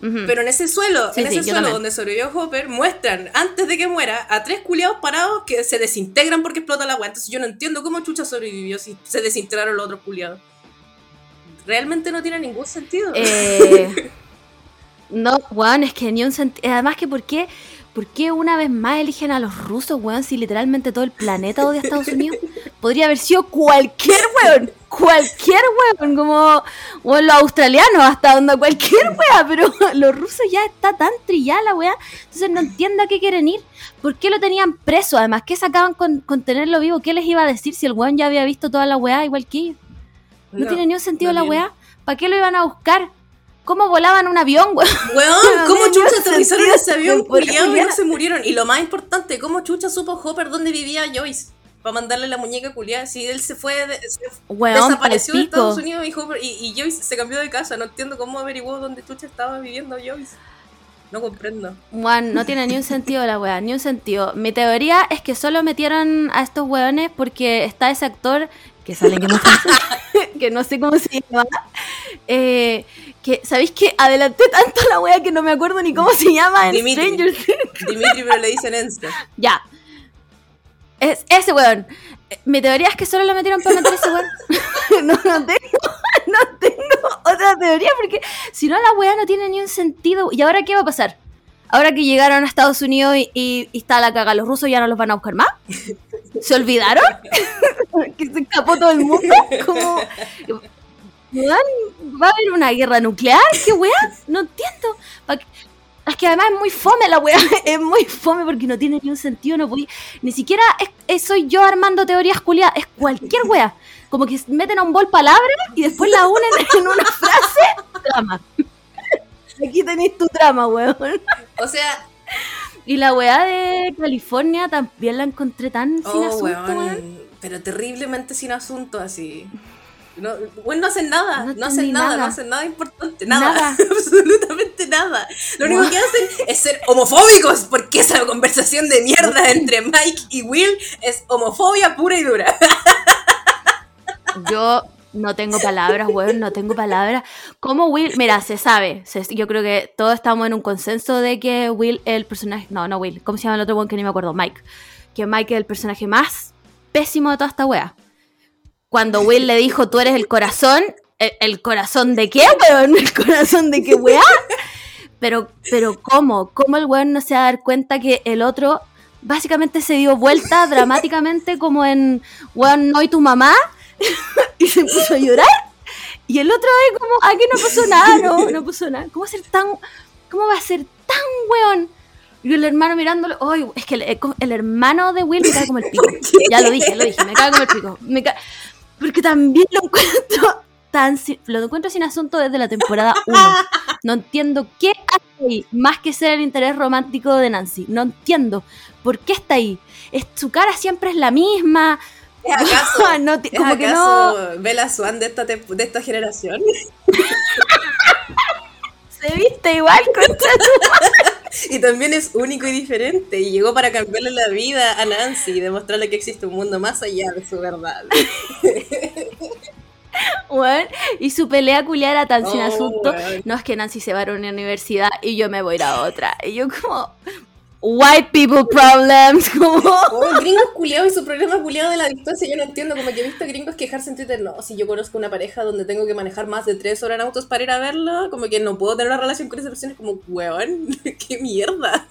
Pero en ese suelo, Sí, en ese suelo donde sobrevivió Hopper, muestran antes de que muera a tres culiados parados que se desintegran porque explota la agua. Entonces yo no entiendo cómo Chucha sobrevivió si se desintegraron los otros culiados. Realmente no tiene ningún sentido. Eh, no, weón, es que ni un sentido. Además que ¿por qué, ¿por qué una vez más eligen a los rusos, weón, si literalmente todo el planeta odia a Estados Unidos? Podría haber sido cualquier weón, cualquier weón, como weón, los australianos hasta donde cualquier weón, pero los rusos ya está tan trillada la weá, entonces no entiendo a qué quieren ir. ¿Por qué lo tenían preso? Además, ¿qué sacaban con, con tenerlo vivo? ¿Qué les iba a decir si el weón ya había visto toda la weá igual que ellos? No, tiene ni un sentido no la weá. ¿Para qué lo iban a buscar? ¿Cómo volaban un avión, weón? Weón, ¿cómo Chucha aterrizaron ese avión culiado y no se murieron? Y lo más importante, ¿cómo Chucha supo Hopper dónde vivía Joyce? Para mandarle la muñeca culiada. Si él se fue, de- se Weón, desapareció de. Estados Unidos y, Hopper, y, y Joyce se cambió de casa. No entiendo cómo averiguó dónde Chucha estaba viviendo Joyce. No comprendo. Weón, no tiene ni un sentido la weá, ni un sentido. Mi teoría es que solo metieron a estos weones porque está ese actor que sale en Game of que no sé cómo se llama. Eh, que, ¿sabéis que adelanté tanto la weá que no me acuerdo ni cómo se llama en Dimitri. Stranger Things? Dimitri, pero le dicen Enska. Ya. Es ese weón. Mi teoría es que solo lo metieron para meter ese weón. no, no tengo, no tengo otra teoría porque si no la weá no tiene ni un sentido. ¿Y ahora qué va a pasar? Ahora que llegaron a Estados Unidos y, está la caga, ¿los rusos ya no los van a buscar más? ¿Se olvidaron? ¿Que se escapó todo el mundo? Como... ¿Va a haber una guerra nuclear? ¿Qué weá? No entiendo. ¿Pa qué- Es que además es muy fome la weá, es muy fome porque no tiene ni un sentido, no podí, ni siquiera es, soy yo armando teorías culiadas, es cualquier weá. Como que meten a un bol palabras y después la unen en una frase, trama. Aquí tenéis tu trama, weón. O sea, Y la weá de California también la encontré tan sin oh, asunto, weón, weón. pero terriblemente sin asunto así. No, bueno, no hacen nada, No no, hacen nada, nada. no hacen nada importante, nada, Nada. absolutamente nada. Lo único que hacen es ser homofóbicos, porque esa conversación de mierda entre Mike y Will es homofobia pura y dura. Yo no tengo palabras, weón, no tengo palabras. ¿Cómo Will? Mira, se sabe. se- yo creo que todos estamos en un consenso de que Will es el personaje. No, no Will. ¿Cómo se llama el otro weón que ni me acuerdo? Mike. Que Mike es el personaje más pésimo de toda esta wea. Cuando Will le dijo, tú eres el corazón. ¿El, el corazón de qué, weón? ¿El corazón de qué wea? Pero, pero ¿cómo? ¿Cómo el weón no se va a dar cuenta que el otro básicamente se dio vuelta dramáticamente como en, weón, no y tu mamá? y se puso a llorar. Y el otro ahí como, aquí no pasó nada, no, no pasó nada. ¿Cómo va a ser tan, cómo va a ser tan weón? Y el hermano mirándolo, ay, es que el, el hermano de Will me cae como el pico. Ya lo dije, lo dije, me cae como el pico. Me Porque también lo encuentro tan sin- lo encuentro sin asunto desde la temporada 1. No entiendo qué hace ahí, más que ser el interés romántico de Nancy. No entiendo por qué está ahí. Es, su cara siempre es la misma. ¿Es acaso, No ¿es como que no- acaso Bella Swan de esta, de esta generación? Se viste igual, concha tu Y también es único y diferente. Y llegó para cambiarle la vida a Nancy y demostrarle que existe un mundo más allá de su verdad. Weón, Y su pelea culiada era tan sin Oh, asunto. No es que Nancy se va a una universidad y yo me voy a ir a otra. Y yo como, white people problems, como... Oh, gringos culiados y su problema culiado de la distancia, yo no entiendo, como que he visto gringos quejarse en Twitter, no, si yo conozco una pareja donde tengo que manejar más de tres horas en autos para ir a verla, como que no puedo tener una relación con esa persona, es como, weón, qué mierda.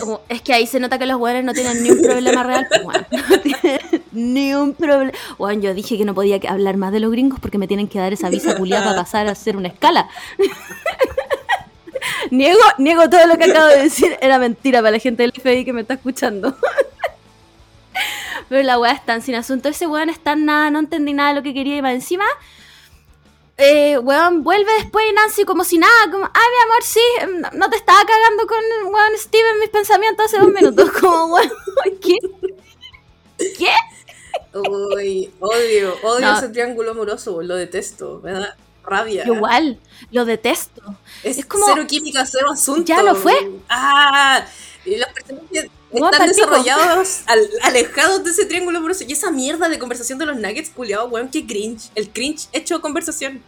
Como, es que ahí se nota que los weones no tienen ni un problema real. Pues, weón, no tienen ni un problema. Bueno, yo dije que no podía hablar más de los gringos porque me tienen que dar esa visa culiada para pasar a hacer una escala. Niego, niego todo lo que acabo de decir. Era mentira para la gente del FBI que me está escuchando. Pero la weá es tan sin asunto. Ese weón es tan nada, no entendí nada de lo que quería y más encima. Eh, weón, vuelve después y Nancy como si nada, como, ay mi amor, sí, em, no- no te estaba cagando con weón Steve en mis pensamientos hace dos minutos, como weón, ¿qué? ¿Qué? Uy, odio, odio No. ese triángulo amoroso, lo detesto, me da rabia. Igual, lo detesto. Es, es como- cero química, cero asunto. Ya lo fue. Ah, los personajes están desarrollados, al- alejados de ese triángulo amoroso. Y esa mierda de conversación de los nuggets, culiado, weón, qué cringe. El cringe hecho conversación.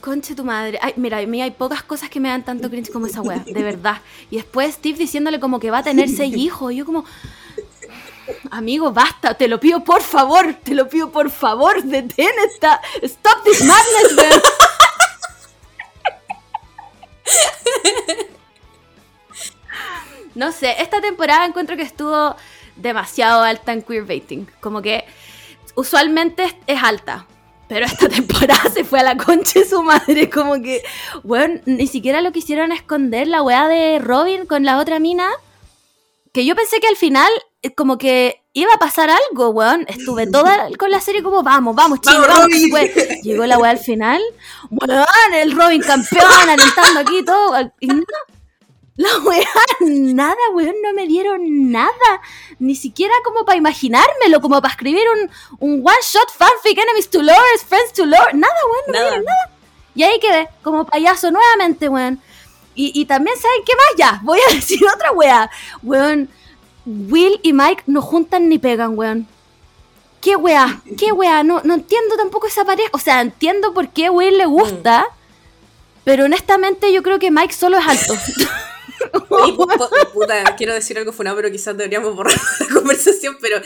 Conche tu madre. Ay, mira, a mí hay pocas cosas que me dan tanto cringe como esa wea, de verdad. Y después Steve diciéndole como que va a tener seis hijos. Y yo como, amigo, basta, te lo pido por favor, te lo pido por favor, detén esta, stop this madness, weón. No sé, esta temporada encuentro que estuvo demasiado alta en queerbaiting. Como que usualmente es, alta. Pero esta temporada se fue a la concha de su madre. Como que, weón, ni siquiera lo quisieron esconder la weá de Robin con la otra mina. Que yo pensé que al final, eh, como que iba a pasar algo, weón. Estuve toda con la serie como, vamos, vamos, chile, ¡Vamos, vamos, puede. Llegó la weá al final. Weón, el Robin campeón, alentando aquí todo. Y no, la weá, nada, weón, no me dieron nada. Ni siquiera como para imaginármelo, como para escribir un, un one shot fanfic, enemies to lovers, friends to lovers. Nada, weón, no me Nada. dieron nada. Y ahí quedé, como payaso nuevamente, weón. Y, y también, ¿saben qué más? Ya, voy a decir otra weá. Weón, Will y Mike no juntan ni pegan, weón. ¿Qué weá? ¿Qué weá? No, no entiendo tampoco esa pareja. O sea, entiendo por qué Will le gusta, pero honestamente yo creo que Mike solo es alto. Y, pu- pu- puta, quiero decir algo funado, pero quizás deberíamos borrar la conversación, pero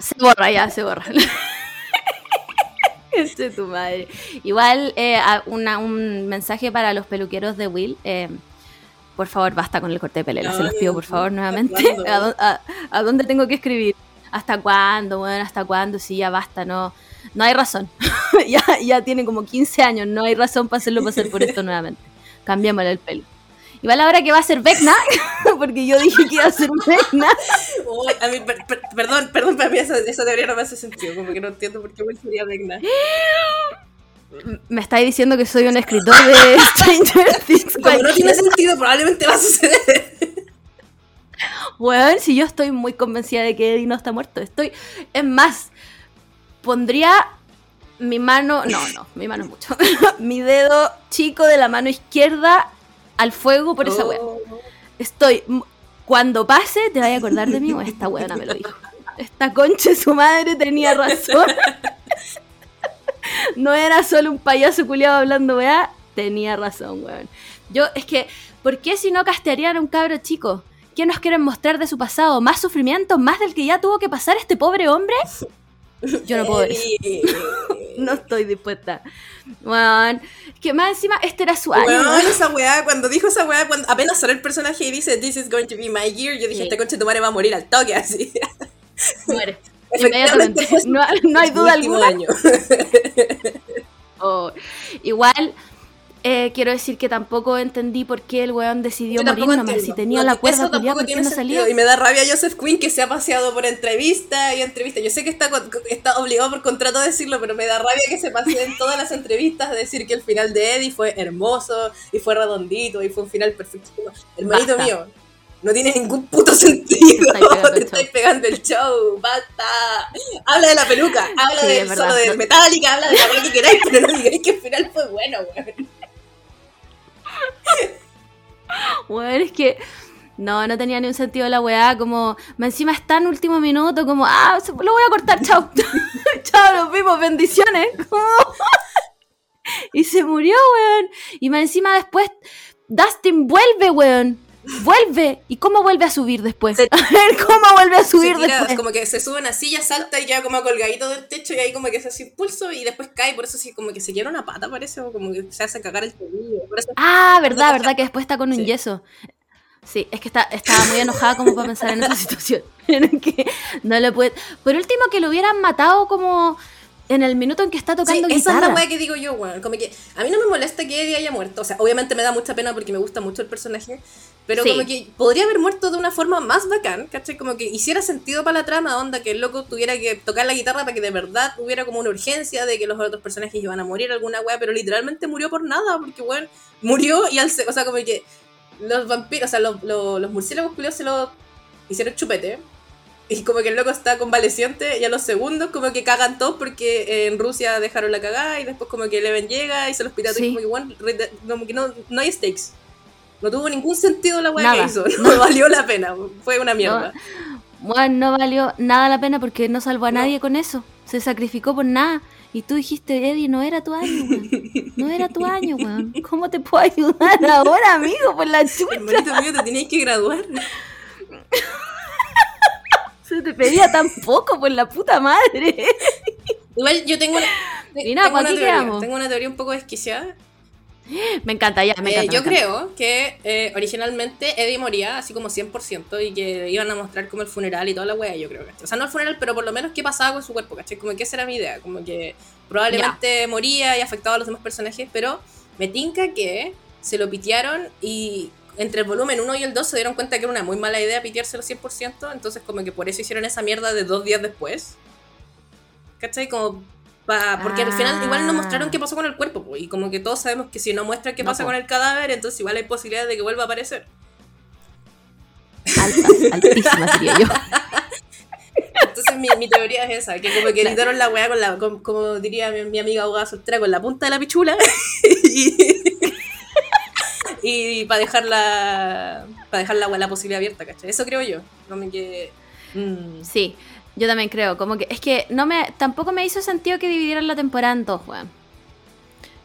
Se borra ya, se borra. Este tu madre. Igual, eh, una- un mensaje para los peluqueros de Will. eh, por favor, basta con el corte de pelela. se los pido, por favor, nuevamente. ¿A, dó- a- a dónde tengo que escribir? ¿Hasta cuándo, weón? ¿Hasta cuándo? Sí, ya basta, no. No hay razón. ya, ya tiene como 15 años, no hay razón para hacerlo pasar por esto nuevamente. Cambiémosle el pelo. Igual ahora que va a ser Vecna, porque yo dije que iba a ser Vecna. Uy, a mí, per- per- perdón, perdón, para mí esa, esa teoría no me hace sentido, como que no entiendo por qué Will sería Vecna. Me estáis diciendo que soy un escritor de Stranger Things. Como no tiene sentido, probablemente va a suceder. Weón, si yo estoy muy convencida de que Eddie no está muerto. Estoy. Es más, pondría mi mano. No, no, mi mano es mucho. mi dedo chico de la mano izquierda al fuego por esa weá. Oh. Estoy. Cuando pase, te vayas a acordar de mí o esta weona me lo dijo. Esta concha de su madre tenía razón. no era solo un payaso culiado hablando weá, tenía razón, weón. Yo, es que, ¿por qué si no castearían a un cabro chico? ¿Qué nos quieren mostrar de su pasado? ¿Más sufrimiento? ¿Más del que ya tuvo que pasar este pobre hombre? Yo no puedo ver eso. No estoy dispuesta. Es que más encima este era su año. Weón. esa weá, cuando dijo esa weá, cuando apenas sale el personaje y dice This is going to be my year, yo dije, Sí. este conche tu madre va a morir al toque así. Muere. Inmediatamente. No, no hay duda alguna. año. Oh, igual, eh, quiero decir que tampoco entendí por qué el weón decidió morir nomás. Si tenía No, la cuerda eso culiada, tampoco ¿por qué tiene no salía? Y me da rabia Joseph Quinn que se ha paseado por entrevista y entrevista. Yo sé que está, está obligado por contrato a decirlo, pero me da rabia que se pase en todas las entrevistas a decir que el final de Eddie fue hermoso y fue redondito y fue un final perfecto. Hermanito Basta. mío, no tiene ningún puto sentido. Te estáis pegando el show, basta. Habla de la peluca, habla Sí, del solo de Metallica, habla de la que queráis, pero no digáis que el final fue bueno, weón. Weón, es que. No, no tenía ni un sentido la weá, como, encima está en último minuto, como, ah, lo voy a cortar, chao. chao, nos vimos, bendiciones. Y se murió, weón. Y más encima después, Dustin vuelve, weón. Vuelve. ¿Y cómo vuelve a subir después? Se- A ver, ¿cómo vuelve a subir tira, después? como que se sube a una silla, salta y queda como colgadito del techo y ahí como que se hace impulso y después cae, por eso sí, como que se quiebra una pata parece, o como que se hace cagar el tobillo. Ah, verdad, verdad, que después está con un Sí. yeso. Sí, es que está, estaba muy enojada como para pensar en esa situación. En que no le puede. Por último, que lo hubieran matado como en el minuto en que está Sí, tocando esa es guitarra. la weá que digo yo, weón. Como que a mí no me molesta que Eddie haya muerto. O sea, obviamente me da mucha pena porque me gusta mucho el personaje. Pero Sí. como que podría haber muerto de una forma más bacán, ¿cachai? Como que hiciera sentido para la trama, onda, que el loco tuviera que tocar la guitarra para que de verdad hubiera como una urgencia de que los otros personajes iban a morir alguna weá, pero literalmente murió por nada, porque weón, murió y al o sea, como que los vampiros, o sea, los, los, los murciélagos culiados se lo hicieron chupete. Y como que el loco está convaleciente y a los segundos como que cagan todos porque en Rusia dejaron la cagada y después como que Eleven llega y se los piratas Sí. y como que, bueno, como que no, no hay stakes. No tuvo ningún sentido la weá que hizo. No valió la pena. Fue una mierda. Bueno, no valió nada la pena porque no salvó a nadie con eso. Se sacrificó por nada. Y tú dijiste, Eddie, no era tu año, weón. No era tu año, weón. ¿Cómo te puedo ayudar ahora, amigo? Por la chucha. Hermanito mío, te tenías que graduar. Se te pedía tan poco por la puta madre. Igual yo tengo una, Y nada, tengo una teoría. Tengo una teoría un poco desquiciada. Me encanta, ya, me Eh, encanta. yo me encanta. creo que eh, originalmente Eddie moría así como 100% y que iban a mostrar como el funeral y toda la wea, yo creo, ¿cachai? O sea, no el funeral, pero por lo menos qué pasaba con su cuerpo, ¿cachai? Como que esa era mi idea, como que probablemente moría y afectaba a los demás personajes, pero me tinca que se lo pitearon y entre el volumen 1 y el 2 se dieron cuenta que era una muy mala idea piteárselo 100%, entonces como que por eso hicieron esa mierda de dos días después. ¿Cachai? Como pa- porque al final igual no mostraron qué pasó con el cuerpo, po, y como que todos sabemos que si no muestran qué No, pasa po. con el cadáver, entonces igual hay posibilidad de que vuelva a aparecer. Altas, altísimas, diría yo. Entonces mi, mi teoría es esa, que como que editaron la weá con la, con- como diría mi, mi amiga abogada soltera, con la punta de la pichula y, para dejar la para dejar la, la posibilidad abierta, ¿cachai? Eso creo yo. Como que mm, Sí, yo también creo. Como que es que no me tampoco me hizo sentido que dividieran la temporada en dos, weón.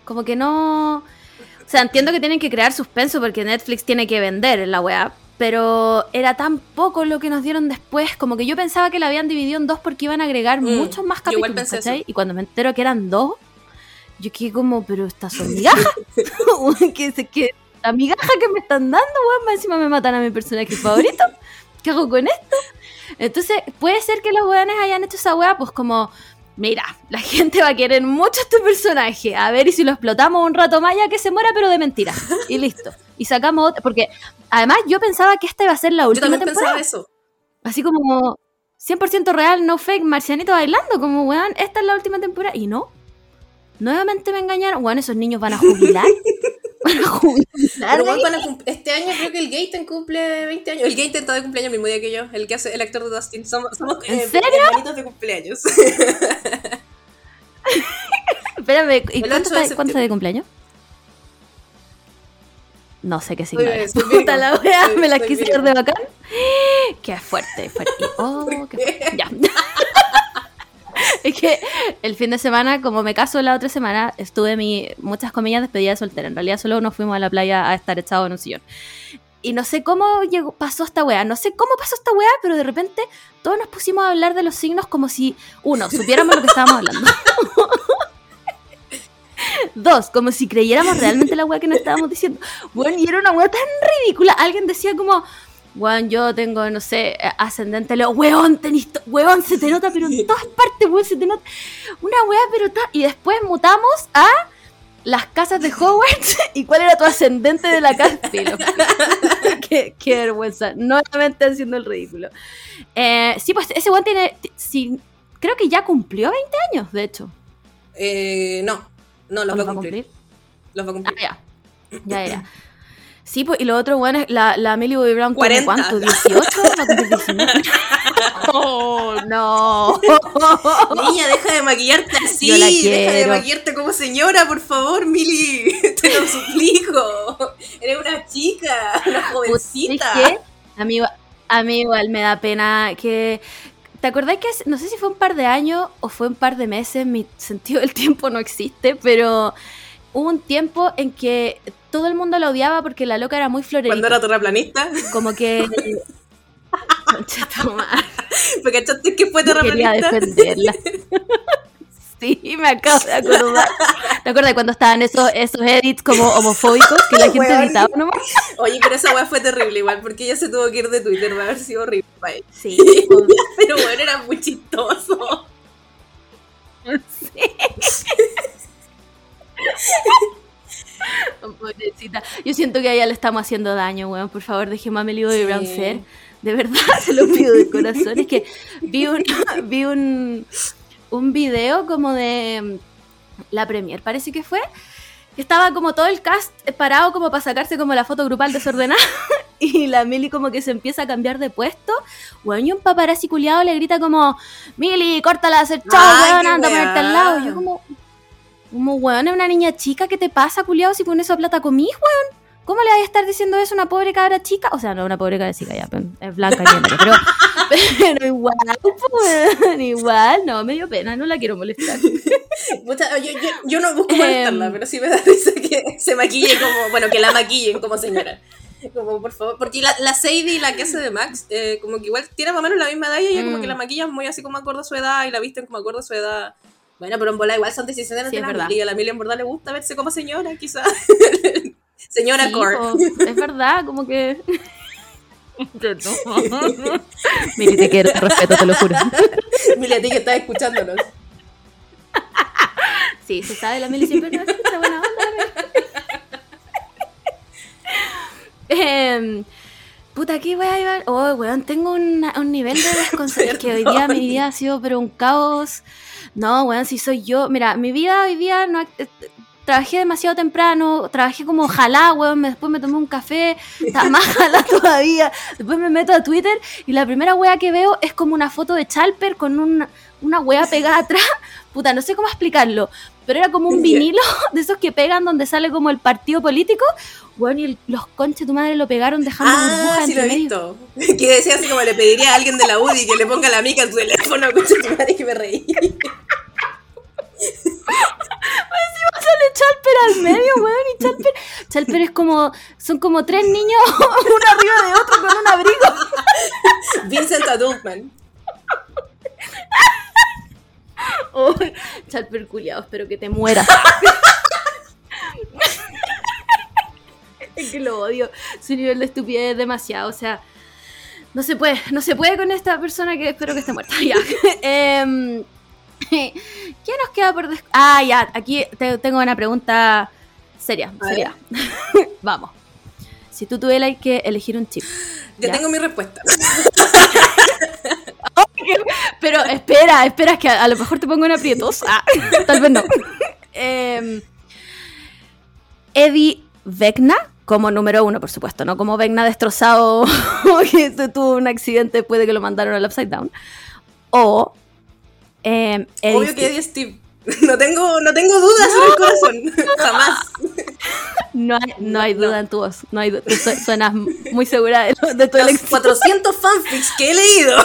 Como que no. O sea, entiendo que tienen que crear suspenso porque Netflix tiene que vender la weá. Pero era tan poco lo que nos dieron después. Como que yo pensaba que la habían dividido en dos porque iban a agregar Mm, muchos más capítulos, ¿cachai? eso. Y cuando me entero que eran dos, yo quedé como, pero estas son migajas. que, se- que la migaja que me están dando, weón, encima me matan a mi personaje favorito. ¿Qué hago con esto? Entonces, puede ser que los weones hayan hecho esa weá, pues como, mira, la gente va a querer mucho a este personaje. A ver, y si lo explotamos un rato más, ya que se muera, pero de mentira. Y listo. Y sacamos otra. Porque además yo pensaba que esta iba a ser la Yo última también temporada. pensaba eso. Así como 100% real, no fake, marcianito bailando. Como, weón, esta es la última temporada. Y no. Nuevamente me engañaron. Weón, esos niños van a jubilar. Pero bueno, van a este año creo que el Gaten cumple 20 años. El Gaten está de cumpleaños el mismo día que yo, el que hace el actor de Dustin. Somos, somos ¿En eh, serio? hermanitos de cumpleaños. Espérame, ¿y cuánto 8 de está, cuánto está de cumpleaños? No sé qué significa. soy Puta la wea, me la quise dar de bacán. Qué fuerte, fuerte. Oh, qué fuerte. Ya. Es que el fin de semana, como me caso la otra semana, estuve mi muchas comillas despedida de soltera. En realidad solo nos fuimos a la playa a estar echados en un sillón. Y no sé cómo llegó, pasó esta weá, no sé cómo pasó esta weá, pero de repente todos nos pusimos a hablar de los signos como si, uno, supiéramos lo que estábamos hablando. Dos, como si creyéramos realmente la weá que nos estábamos diciendo. Bueno, y era una weá tan ridícula. Alguien decía como, weón, yo tengo, no sé, ascendente Leo. Weón, tenés weón, se te nota, pero en todas partes, weón, se te nota. Una weá, pero ta- Y después mutamos a las casas de Hogwarts. ¿Y cuál era tu ascendente de la casa? Qué, qué vergüenza. Nuevamente haciendo el ridículo. Eh, sí, pues ese weón tiene. sí, creo que ya cumplió 20 años, de hecho. Eh, no, no, los ¿O va a cumplir. Los va a Ah, cumplir. ya. Ya, ya. Sí, pues, y lo otro, bueno, es la, la Millie Bobby Brown tiene 40. cuánto, 18, va a cumplir 19. Oh, no. Niña, deja de maquillarte así. Deja de maquillarte como señora, por favor, Mili. Te lo suplico. Eres una chica, una jovencita. ¿Sabes qué? A mí, a mí igual me da pena que... ¿Te acordás que, es- no sé si fue un par de años o fue un par de meses, mi sentido del tiempo no existe, pero hubo un tiempo en que todo el mundo la odiaba porque la loca era muy florerita. Cuando era terraplanista. Como que... Porque cachaste que fue Yo quería terraplanista. defenderla. Sí, me acabo de acordar. ¿Te acuerdas cuando estaban esos, esos edits como homofóbicos que la gente Weón. editaba nomás? Oye, pero esa weá fue terrible igual, porque ella se tuvo que ir de Twitter, va a haber sido horrible ella. Sí. Pero bueno, era muy chistoso. Pobrecita. Yo siento que a ella le estamos haciendo daño, weón. Por favor, dejemos a Melly Bobby Sí. Brown ser. De verdad, se lo pido de corazón. Es que vi un, vi un, un video como de mm, la premier, parece que fue. Estaba como todo el cast parado como para sacarse como la foto grupal desordenada. Y la Mili como que se empieza a cambiar de puesto. Weón, y un paparazzi culiado le grita como, Mili, córtala hacer chao, Ay, weón, anda a ponerte al lado. Y yo como, como, weón, es una niña chica, ¿qué te pasa, culiado, si pones esa plata comís, weón? ¿Cómo le vas a estar diciendo eso a una pobre cabra chica? O sea, no, una pobre cabra chica, ya, pero es blanca y pero, pero igual, pues, weón, igual, no, me dio pena, no la quiero molestar. Yo, yo, yo no busco Em. molestarla, pero sí me da risa que se maquille como, bueno, que la maquillen como señora. Como, por favor, porque la, la Sadie, la que hace de Max, eh, como que igual tiene más o menos la misma edad y ella como Mm. que la maquillan muy así como acorde a su edad y la visten como acorde a su edad. Bueno, pero en bola igual son decisiones Sí, de la verdad. Mili, a la Mili en verdad le gusta verse como señora, quizás. señora Sí, Core. po, es verdad, como que... Mili, te quiero, te respeto, te lo juro. Mili, a ti que estás escuchándonos. Sí, se sabe, la Mili siempre nos escucha, buena onda. Em, puta, qué wea iba. Oh, weón, tengo una- un nivel de desconcerto. que hoy día mi vida ha sido, pero un caos. No, weón, si soy yo. Mira, mi vida hoy día no. eh, Trabajé demasiado temprano, trabajé como jalá, weón, después me tomé un café, estaba más jalá todavía, después me meto a Twitter y la primera wea que veo es como una foto de Chalper con una, una wea pegada atrás, puta, no sé cómo explicarlo, pero era como un vinilo de esos que pegan donde sale como el partido político, weón, y los conches de tu madre lo pegaron dejando Ah, burbujas sí lo he visto. Que decía así como le pediría a alguien de la UDI que le ponga la mica en su teléfono, concha tu madre, que me reí. sale Chalper al medio, weón, y Chalper, Chalper es como, son como tres niños, uno arriba de otro con un abrigo. Vincent Adultman. Oh, Chalper culiao, espero que te mueras. es que lo odio. Su nivel de estupidez es demasiado, o sea. No se puede, no se puede con esta persona que espero que esté muerta. Ya. Em, ¿Qué nos queda por des- Ah, ya, aquí te- tengo una pregunta seria. Vamos. Si tú tuvieras que elegir un chip. Ya, Ya. tengo mi respuesta. Pero espera, espera, es que a, a lo mejor te pongo en aprietos. Ah, tal vez no. Em, Eddie Vecna, como número uno, por supuesto, no como Vecna destrozado, que tu- tuvo un accidente, puede que lo mandaron al Upside Down. O. em, Eddie Obvio Steve. que Eddie Steve. No tengo, no tengo dudas en el corazón. Jamás. No hay, no hay No, duda en tu voz. No hay tú su- suenas muy segura de, de tu Los elección. 400 fanfics que he leído.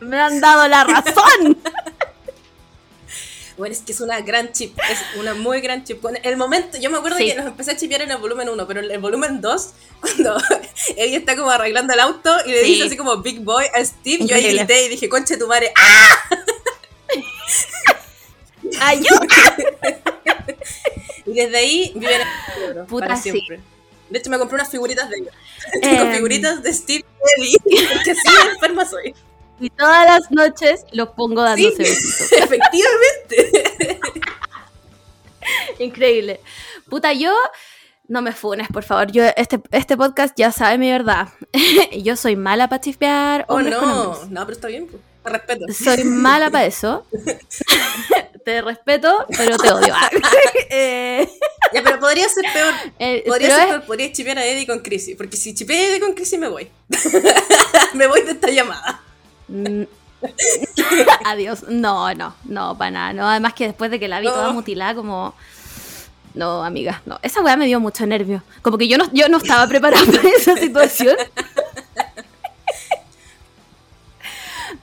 Me han dado la razón. Bueno, es que es una gran chip, es una muy gran chip. Con el momento, yo me acuerdo Sí. que nos empecé a chipear en el volumen 1, pero en el volumen 2, cuando ella está como arreglando el auto y le Sí. dice así como Big Boy a Steve, yo ahí grité y dije, conche tu madre, ¡ah! Y desde ahí viven en Puta, para sí. siempre. De hecho, me compré unas figuritas de ellos. Em. Figuritas de Steve y Eddie, porque así enferma soy. Y todas las noches los pongo Sí, dándose besitos. efectivamente. Increíble. Puta, yo. No me funes, por favor. Yo, este, este podcast ya sabe mi verdad. yo soy mala para chispear Oh, no. No, pero está bien. Te respeto. Soy mala para eso. te respeto, pero te odio. Eh, Ya, pero podría ser peor. eh, Podría ser es- peor, podría chipear a Eddie con Chrissy. Porque si chipeo a Eddie con Chrissy me voy. me voy de esta llamada. Adiós. No, no, no, para nada. No, además que después de que la vi toda mutilada, como. No, amiga, no. Esa weá me dio mucho nervio. Como que yo no, yo no estaba preparada para esa situación.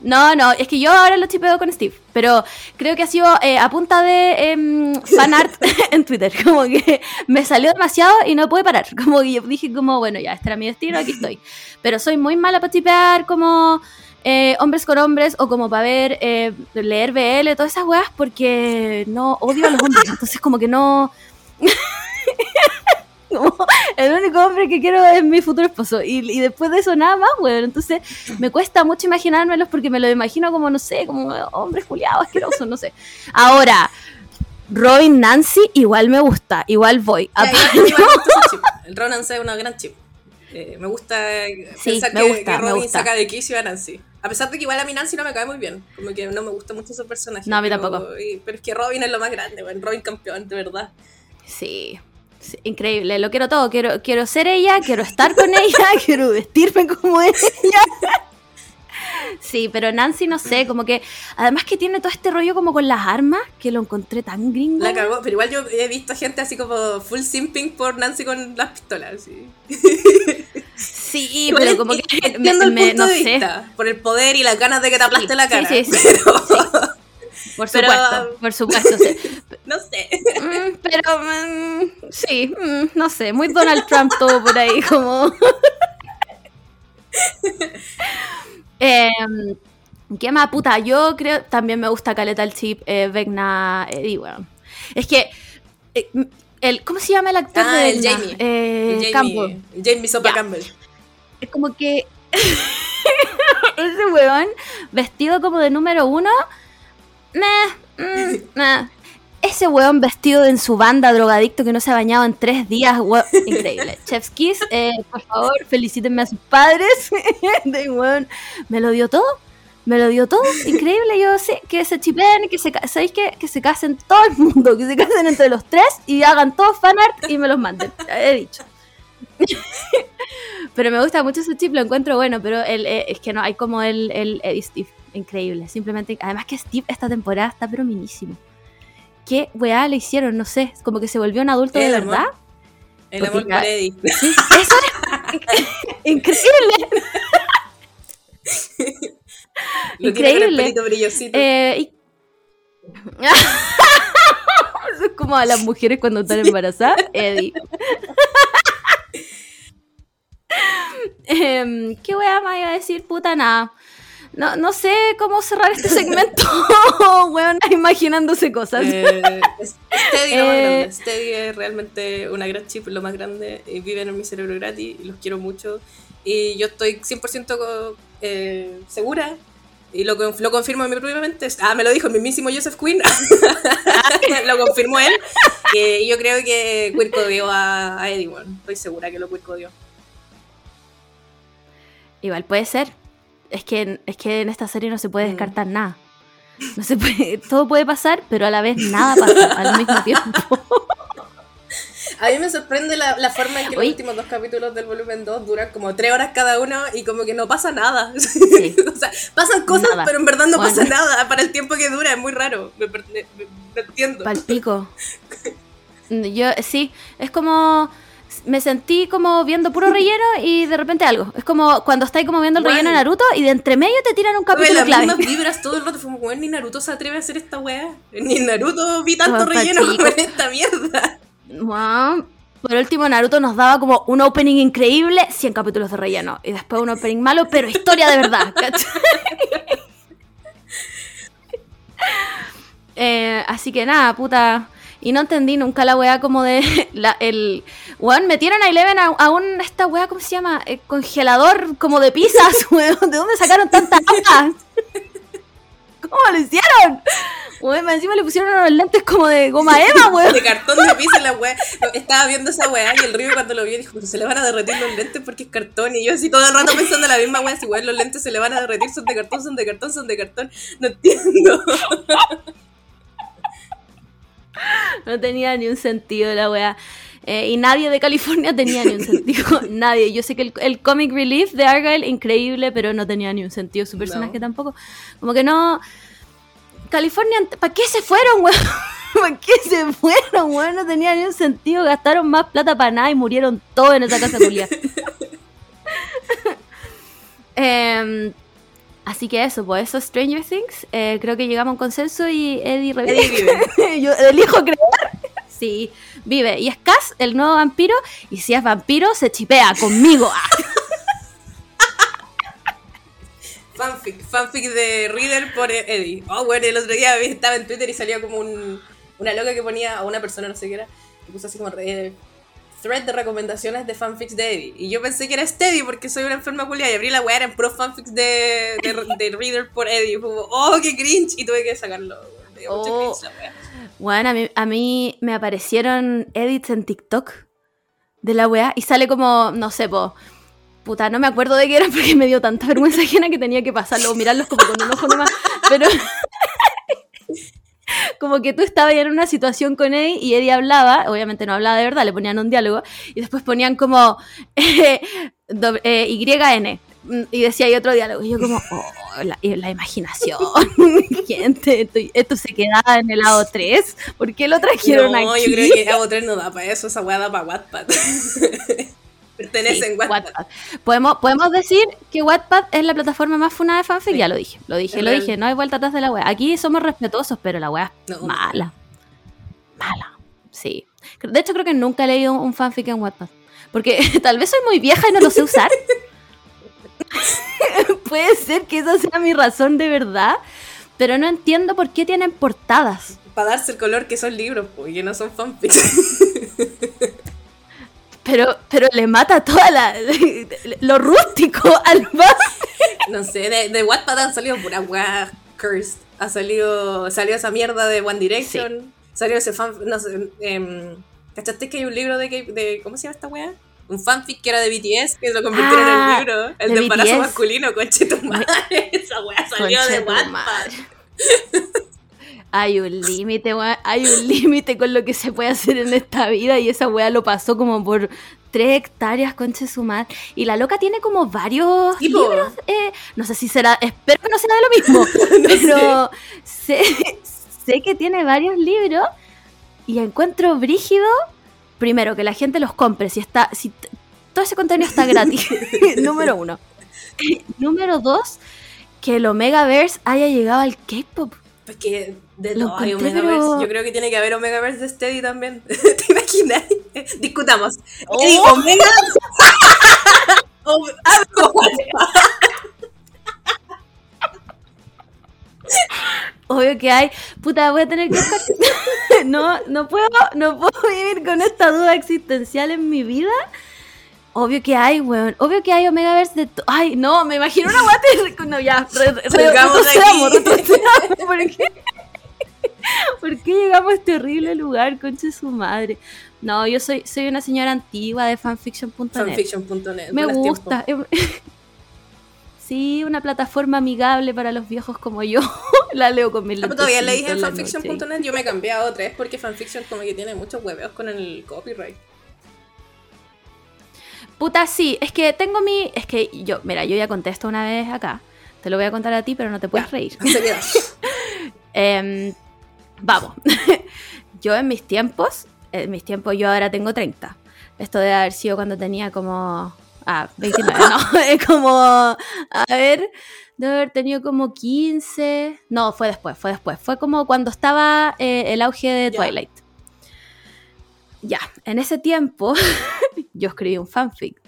No, no, es que yo ahora lo chipeo con Steve, pero creo que ha sido eh, a punta de em, fanart en Twitter, como que me salió demasiado y no pude parar, como que yo dije como, bueno, ya, este era mi destino, aquí estoy. Pero soy muy mala para chipear como eh, hombres con hombres o como para ver, eh, leer BL, todas esas weas, porque no odio a los hombres, entonces como que no... Como, el único hombre que quiero es mi futuro esposo. Y, y después de eso nada más, weón. Entonces me cuesta mucho imaginármelos porque me lo imagino como, no sé, como hombres culiados, asquerosos, no sé. Ahora, Robin Nancy igual me gusta, igual voy. Ya, igual-. El Ronan es una gran chip. Eh, me gusta eh, Sí, pensar me que, gusta, que me Robin gusta. saca de quicio a Nancy. A pesar de que igual a mí Nancy no me cae muy bien. Como que no me gusta mucho su personaje. No, a mí pero- tampoco. y- pero es que Robin es lo más grande. Robin campeón, de verdad. Sí, sí, increíble, lo quiero todo. Quiero, quiero ser ella, quiero estar con ella, quiero vestirme como ella. Sí, pero Nancy no sé, como que además que tiene todo este rollo como con las armas, que lo encontré tan gringo. La cagó. Pero igual yo he visto gente así como full simping por Nancy con las pistolas. Sí. Sí, Igual pero como que me, el me- punto no de sé. vista. Por el poder y las ganas de que te aplaste Sí, la cara. sí, sí, pero, Por Pero- supuesto, por supuesto. sí. no sé. Mm, pero mm, sí, mm, no sé, muy Donald Trump todo por ahí, como. Em, ¿Qué más, puta? Yo creo también me gusta Caleta el chip, eh, Vecna, Eddie, weón. Es que. eh, el, ¿Cómo se llama el actor Ah, de el Vecna? Jamie. Eh, El Campbell. Jamie, Jamie Sopa. Campbell. Es como que. ese weón, vestido como de número uno. Meh, mm, meh. Ese weón vestido en su banda drogadicto que no se ha bañado en tres días, weón, increíble. Chef's Kiss, eh, por favor, felicítenme a sus padres. de weón, me lo dio todo. Me lo dio todo, increíble, yo sé, que se chipeen, que se, ¿sabéis qué? Que se casen todo el mundo, que se casen entre los tres y hagan todos fanart y me los manden, he dicho. Pero me gusta mucho ese chip, lo encuentro bueno, pero el, eh, es que no, hay como el, el Eddie Steve, increíble. Simplemente, además que Steve esta temporada está pero minísimo. ¿Qué weá le hicieron? No sé, como que se volvió un adulto de amor. verdad. El Porque amor ya- por Eddie. Sí, eso es increíble. Lo Increíble. pelito brillosito. Eh, y- Eso es como a las mujeres cuando están embarazadas. Eddie. Em, ¿Qué weá me iba a decir? Puta nada. No, no sé cómo cerrar este segmento, weón, imaginándose cosas. Eh, es- Steady, lo más Eh, grande. Steady es realmente una gran chip, lo más grande. Viven en mi cerebro gratis y los quiero mucho. Y yo estoy 100% co- eh, segura. Y lo, lo confirmo en mi propia mente. Ah, me lo dijo el mismísimo Joseph Quinn. lo confirmó él. Que yo creo que Quirk odió a, a Eddie, weón. Estoy segura que lo Quirk odió. Igual puede ser. Es que, es que en esta serie no se puede Mm. descartar nada. No se puede, todo puede pasar, pero a la vez nada pasa al mismo tiempo. A mí me sorprende la, la forma en que Oye. los últimos dos capítulos del volumen 2 duran como tres horas cada uno y como que no pasa nada. o sea, pasan cosas, Nada. pero en verdad no Bueno. pasa nada para el tiempo que dura. Es muy raro. Me, me- me- no entiendo. Palpico. Yo, sí, es como. Me sentí como viendo puro relleno y de repente algo. Es como cuando estáis como viendo el Bueno. relleno de Naruto y de entre medio te tiran un capítulo clave. vibras todo el rato. Fue como, "Weón, ni Naruto se atreve a hacer esta weá. Ni Naruto vi tanto Oh, relleno palpico. como en esta mierda. Wow. Por último, Naruto nos daba como un opening increíble, 100 capítulos de relleno. Y después un opening malo, pero historia de verdad. Eh, así que nada, puta. Y no entendí nunca la weá como de. La, el. Weón, metieron a Eleven a, a un. Esta weá, ¿cómo se llama? Eh, congelador como de pizzas, weón. ¿De dónde sacaron tanta agua? ¿Cómo lo hicieron? Weón, encima le pusieron unos lentes como de goma eva, weón. De cartón de pizza la weá. Estaba viendo esa weá y el río cuando lo vio dijo, se le van a derretir los lentes porque es cartón. Y yo así todo el rato pensando la misma weá, si weón los lentes se le van a derretir, son de cartón, son de cartón, son de cartón. No entiendo. No tenía ni un sentido la weá. Eh, y nadie de California tenía ni un sentido. nadie. Yo sé que el, el comic relief de Argyle, increíble, pero no tenía ni un sentido. Su personaje No. tampoco. Como que no. California, ¿para qué se fueron, weón? ¿Para qué se fueron, weón? No tenía ni un sentido. Gastaron más plata para nada y murieron todos en esa casa culia. Em, así que eso, pues eso Stranger Things. Eh, creo que llegamos a un consenso y Eddie revive. Eddie vive. Yo elijo creer. Sí, vive. Y es Cass, el nuevo vampiro. Y si es vampiro, se chipea conmigo. Fanfic, fanfic de Reader por Eddie. Oh, bueno, el otro día vi- estaba en Twitter y salía como un, una loca que ponía, o una persona, no sé qué era, que puso así como eh, thread de recomendaciones de fanfics de Eddie. Y yo pensé que era Steady porque soy una enferma culia y abrí la weá, eran pro fanfics de, de, de Reader por Eddie. Y fue como, oh, qué cringe. Y tuve que sacarlo. Me dio mucho Oh. cringe la. Bueno, a mí, a mí me aparecieron edits en TikTok de la weá. Y sale como, no sé, po. Puta, no me acuerdo de qué era porque me dio tanta vergüenza ajena que tenía que pasarlo o mirarlos como con un ojo nomás. Pero. Como que tú estabas en una situación con Eddie y Eddie hablaba, obviamente no hablaba de verdad, le ponían un diálogo y después ponían como eh, doble- eh, YN y decía ahí otro diálogo. Y yo, como, oh, la, y la imaginación, gente, esto, esto se quedaba en el lado 3, ¿por qué lo trajeron No, aquí? yo creo que Avo 3 no da para eso, esa weá da para Wattpad. Pertenece Sí, en Wattpad. Wattpad. Podemos, podemos decir que Wattpad es la plataforma más funada de fanfic, Sí. ya lo dije, lo dije, Es lo real. dije, no hay vuelta atrás de la wea. Aquí somos respetuosos, pero la wea es No. mala. Mala. Sí. De hecho, creo que nunca he leído un fanfic en Wattpad. Porque tal vez soy muy vieja y no lo sé usar. Puede ser que esa sea mi razón de verdad. Pero no entiendo por qué tienen portadas. Para darse el color que son libros, pues, que no son fanfics. Pero, pero le mata toda la lo rústico al fanfic. No sé, de, de Wattpad han salido pura weá cursed. Ha salido, salió esa mierda de One Direction. Salió ese fan, no sé, em, ¿cachaste que hay un libro de, de ¿cómo se llama esta weá? Un fanfic que era de BTS, que lo convirtieron en Ah, el libro. El de de, embarazo BTS. masculino, conche tu madre. Esa weá salió Concha de Wattpad. Hay un límite. Hay un límite con lo que se puede hacer en esta vida. Y esa weá lo pasó como por tres hectáreas, concha de su madre. Y la loca tiene como varios Sí, libros. eh, no sé si será. Espero que no sea de lo mismo. pero sé, sé que tiene varios libros. Y encuentro brígido. Primero, que la gente los compre. Si está. Si todo ese contenido está gratis. Número uno. Número dos, que el Omegaverse haya llegado al K-pop. Pues que de Lo no, hay Omegaverse. pero- Yo creo que tiene que haber Omegaverse de Steady también. ¿Te imaginas? Discutamos. Oh. Eddie, Omega. Ome- Obvio que hay. Puta, voy a tener que no, no puedo, no puedo vivir con esta duda existencial en mi vida. Obvio que hay, weón. Obvio que hay Omegaverse de. Ay, no, me imagino una guate. No, ya. Re, re- Salgamos de retrocedamos, aquí. retrocedamos. ¿Por qué? ¿Por qué llegamos a este horrible lugar, conche su madre? No, yo soy, soy una señora antigua de fanfiction.net. Fanfiction.net. Me gusta. Sí, una plataforma amigable para los viejos como yo. La leo con tiempos. Ah, todavía leí en fanfiction.net. Yo me cambié a otra. Es porque fanfiction como que tiene muchos hueveos con el copyright. Puta, sí, es que tengo mi... Es que yo, mira, yo ya contesto una vez acá. Te lo voy a contar a ti, pero no te puedes Ya. reír. Em, vamos. yo en mis tiempos, en mis tiempos yo ahora tengo 30. Esto debe haber sido cuando tenía como... Ah, 29, no, es como... A ver, debe haber tenido como 15... No, fue después, fue después. Fue como cuando estaba eh, el auge de. Twilight. Ya, en ese tiempo yo escribí un fanfic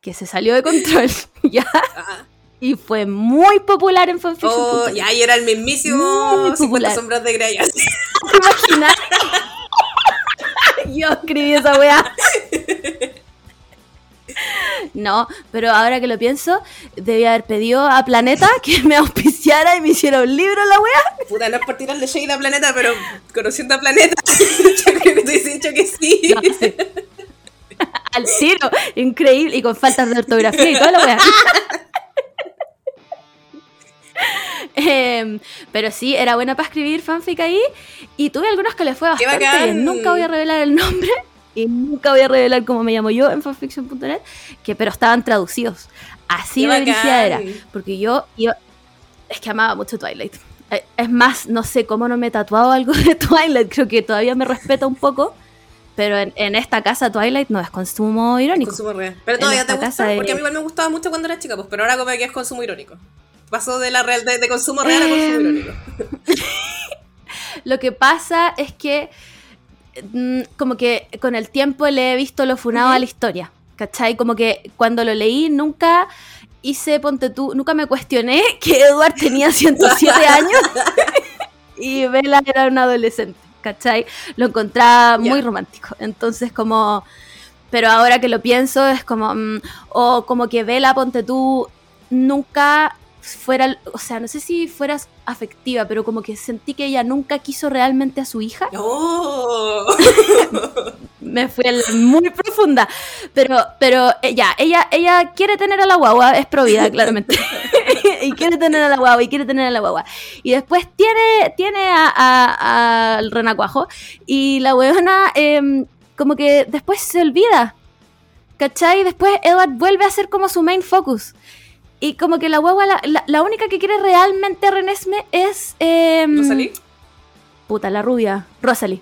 que se salió de control, ¿ya? Ah. Y fue muy popular en fanfiction. Oh, ya, y era el mismísimo Muy 50 popular. sombras de Grey. ¿Te imaginas? Yo escribí esa weá. No, pero ahora que lo pienso, debía haber pedido a Planeta que me auspiciara y me hiciera un libro la weá. Puta, no es por tirarle shade a Planeta, pero conociendo a Planeta, yo creo que te hubiese dicho que sí. No, sí. Al tiro, increíble, y con faltas de ortografía y toda la weá. Em, pero sí, era buena para escribir fanfic ahí. Y tuve algunos que le fue ¡Qué bastante bien. Nunca voy a revelar el nombre. Y nunca voy a revelar cómo me llamo yo en fanfiction.net. Que, pero estaban traducidos. Así ¡Qué de brígida era. Porque yo iba. Es que amaba mucho Twilight. Eh, Es más, no sé cómo no me he tatuado algo de Twilight. Creo que todavía me respeta un poco. Pero en, en esta casa Twilight no es consumo irónico. Consumo real. Pero todavía te gusta, porque a mí igual me gustaba mucho cuando era chica, pues, pero ahora como que es consumo irónico. Pasó de la real de, de consumo real a consumo Em, irónico. Lo que pasa es que como que con el tiempo le he visto lo funado a la historia. ¿Cachai? Como que cuando lo leí nunca hice, ponte tú, nunca me cuestioné que Edward tenía 107 años y Bella era una adolescente. ¿Cachai? Lo encontraba muy romántico. Entonces como... Pero ahora que lo pienso es como... mm, o como que Bella, ponte tú, nunca fuera... O sea, no sé si fueras afectiva, pero como que sentí que ella nunca quiso realmente a su hija. ¡Oh! Me fui muy profunda. Pero, pero eh, ya, ella, ella quiere tener a la guagua, es provida, claramente. y quiere tener a la guagua, y quiere tener a la guagua. Y después tiene, tiene a- a- al renacuajo. Y la weona, em, como que después se olvida. ¿Cachai? Y después Edward vuelve a ser como su main focus. Y como que la guagua, la, la- la única que quiere realmente Renesme es. em, ¿Rosalí? puta, la rubia, Rosalie.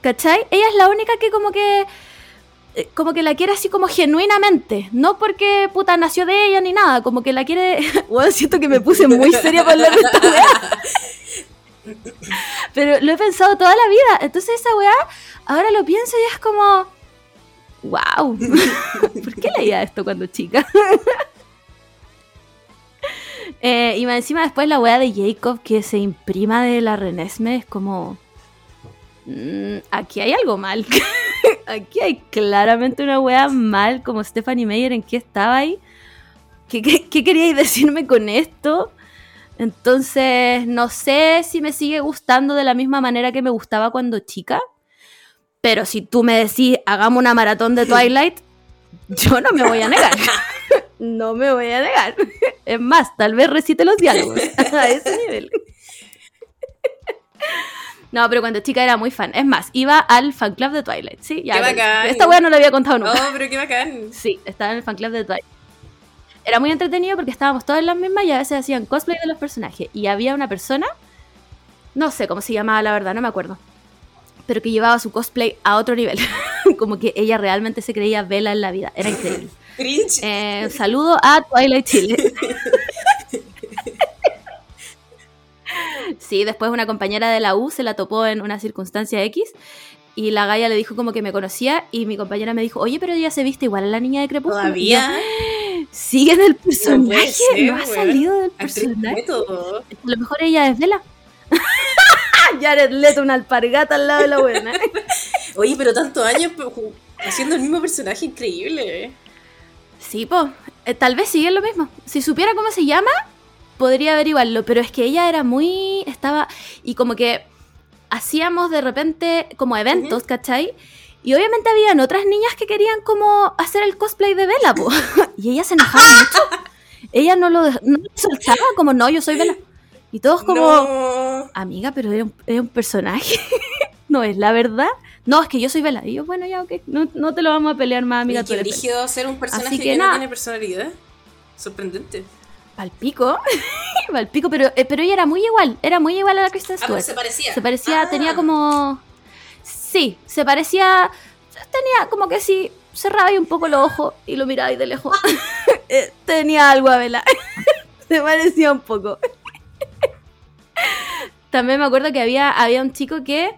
¿Cachai? Ella es la única que como que eh, como que la quiere así como genuinamente, no porque puta nació de ella ni nada, como que la quiere, bueno, siento que me puse muy seria para hablar de esta weá. Pero lo he pensado toda la vida, entonces esa weá, ahora lo pienso y es como, wow, ¿por qué leía esto cuando chica? Eh, y encima después la weá de Jacob que se imprima de la Renesme es como... mm, aquí hay algo mal. aquí hay claramente una weá mal como Stephanie Meyer en qué estaba ahí. ¿Qué, qué, qué queríais decirme con esto? Entonces, no sé si me sigue gustando de la misma manera que me gustaba cuando chica. Pero si tú me decís, hagamos una maratón de Twilight, yo no me voy a negar. no me voy a negar. Es más, tal vez recite los diálogos a ese nivel. No, pero cuando chica era muy fan. Es más, iba al fan club de Twilight, ¿sí? Ya, ¡Qué bacán! Esta weá no la había contado nunca. ¡Oh, pero qué bacán! Sí, estaba en el fan club de Twilight. Era muy entretenido porque estábamos todas en las mismas y a veces hacían cosplay de los personajes. Y había una persona, no sé cómo se llamaba la verdad, no me acuerdo. Pero que llevaba su cosplay a otro nivel. Como que ella realmente se creía vela en la vida. Era increíble. Cringe. Eh, saludo a Twilight Chile. Sí, después una compañera de la U se la topó en una circunstancia X y la Gaia le dijo como que me conocía y mi compañera me dijo, oye, pero ella se viste igual a la niña de Crepúsculo. ¿Todavía? Yo, Sigue en el personaje, no ha salido del personaje. A lo mejor ella es Vela. Jared Leto, una alpargata al lado de la buena. Oye, pero tantos años haciendo el mismo personaje increíble. ¿Eh? Sí, pues, tal vez sigue lo mismo. Si supiera cómo se llama, podría averiguarlo, pero es que ella era muy, estaba, y como que hacíamos de repente como eventos, ¿cachai? Y obviamente habían otras niñas que querían como hacer el cosplay de Bella, po. y ella se enojaba mucho. Ella no lo, no lo soltaba como, no, yo soy Bella. Y todos como, No. amiga, pero era un, era un personaje. no es la verdad. No, es que yo soy Bella. Y yo, bueno, ya, ok, no, no te lo vamos a pelear más, tú qué brígido ser un personaje Así que, que no tiene personalidad. Sorprendente. Palpico, palpico, pero, eh, pero ella era muy igual, era muy igual a la Kristen Ah, Stewart. se parecía. Se parecía, Ah. tenía como... Sí, se parecía... Tenía como que sí, cerraba ahí un poco los ojos y lo miraba ahí de lejos. Eh, tenía algo a vela. se parecía un poco. También me acuerdo que había, había un chico que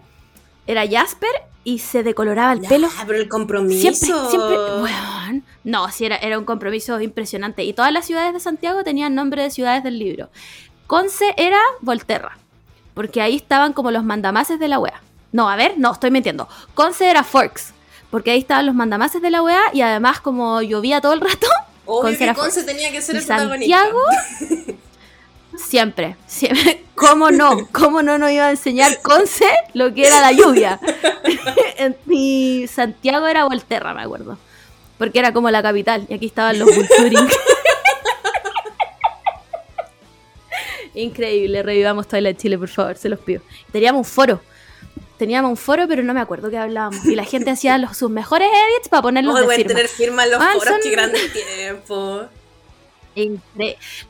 era Jasper y se decoloraba el pelo. Pero el compromiso. Siempre, siempre, weón. No, sí, era, era un compromiso impresionante. Y todas las ciudades de Santiago tenían nombre de ciudades del libro. Conce era Volterra, porque ahí estaban como los mandamases de la wea. No, a ver, no, estoy mintiendo. Conce era Forks, porque ahí estaban los mandamases de la wea y además como llovía todo el rato, Obvio Conce que tenía que ser el protagonista. Santiago siempre, siempre. ¿Cómo no? ¿Cómo no nos iba a enseñar Conce lo que era la lluvia? Y Santiago era Volterra, me acuerdo. Porque era como la capital. Y aquí estaban los Vulturing. Increíble, revivamos Twilight Chile, por favor, se los pido. Teníamos un foro. Teníamos un foro, pero no me acuerdo qué hablábamos. Y la gente hacía los, sus mejores edits para ponerlos de voy a tener firma en los Ah, foros, son- qué grande tiempo.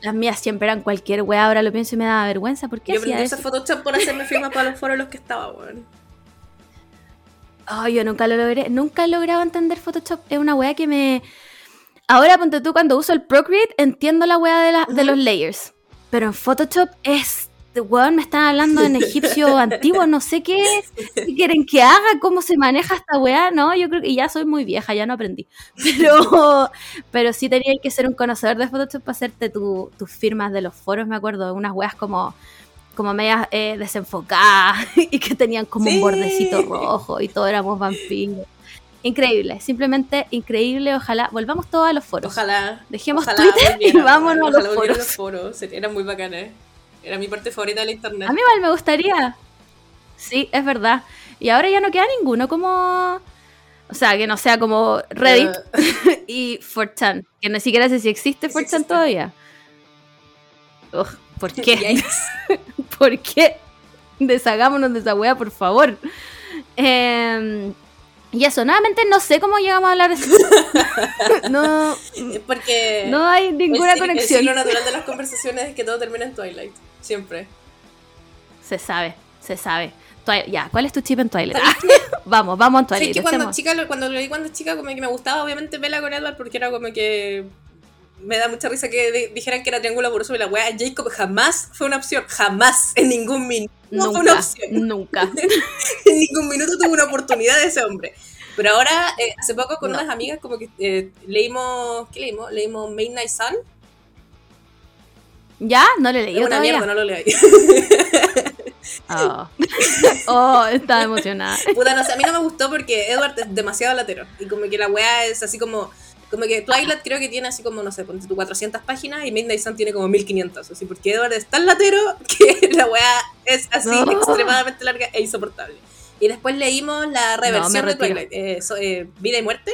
Las mías siempre eran cualquier wea, ahora lo pienso y me da vergüenza. ¿Por qué Yo aprendí ese Photoshop por hacerme firmas para los foros en los que estaba, weón. Ay, yo nunca lo logré, nunca he logrado entender Photoshop. Es una wea que me. Ahora ponte tú cuando uso el Procreate, entiendo la wea de, la- de los layers. Pero en Photoshop es. Weón, me están hablando en egipcio antiguo, no sé qué, qué quieren que haga, cómo se maneja esta weá, no, yo creo que ya soy muy vieja, ya no aprendí. Pero, pero sí tenía que ser un conocedor de Photoshop para hacerte tu- tus firmas de los foros, me acuerdo, unas weas como, como medias eh, desenfocadas y que tenían como Sí. un bordecito rojo y todos éramos vampiros. Increíble, simplemente increíble, ojalá volvamos todos a los foros. Ojalá. Dejemos ojalá Twitter y vámonos a los foros. los foros. Sería- Eran muy bacanas. Era mi parte favorita de la internet. A mí igual me gustaría. Sí, es verdad. Y ahora ya no queda ninguno como. O sea, que no sea como Reddit y 4chan. Que ni siquiera sé si existe Sí 4chan existe. todavía. ¿Por qué? ¿Por qué? Deshagámonos de esa wea, por favor. Em, y eso, nuevamente no sé cómo llegamos a hablar de eso. no, porque. no hay ninguna el, conexión. El ciclo natural de las conversaciones es que todo termina en Twilight. Siempre. Se sabe, se sabe. Twi- ya, ¿cuál es tu chip en Twilight? vamos, vamos Sí, Twilight. es que cuando chica, cuando lo vi cuando chica, como que me gustaba obviamente Bella con Edward porque era como que me da mucha risa que di- dijeran que era triángulo amoroso y la wea Jacob jamás fue una opción, jamás, en ningún minuto no fue una Nunca, opción, nunca. en ningún minuto tuvo una oportunidad de ese hombre. Pero ahora, eh, hace poco con No. unas amigas como que eh, leímos, ¿qué leímos? Leímos Midnight Sun. ¿Ya? No le Es leí una todavía. mierda, no lo leí. Oh. oh, estaba emocionada. Puta, no sé, a mí no me gustó porque Edward es demasiado latero. Y como que la weá es así como. Como que Twilight creo que tiene así como, no sé, ponte tú 400 páginas y Midnight Sun tiene como 1500. Así, porque Edward es tan latero que la weá es así No. extremadamente larga e insoportable. Y después leímos la reversión de retiro. Twilight, eh, so- eh, Vida y Muerte.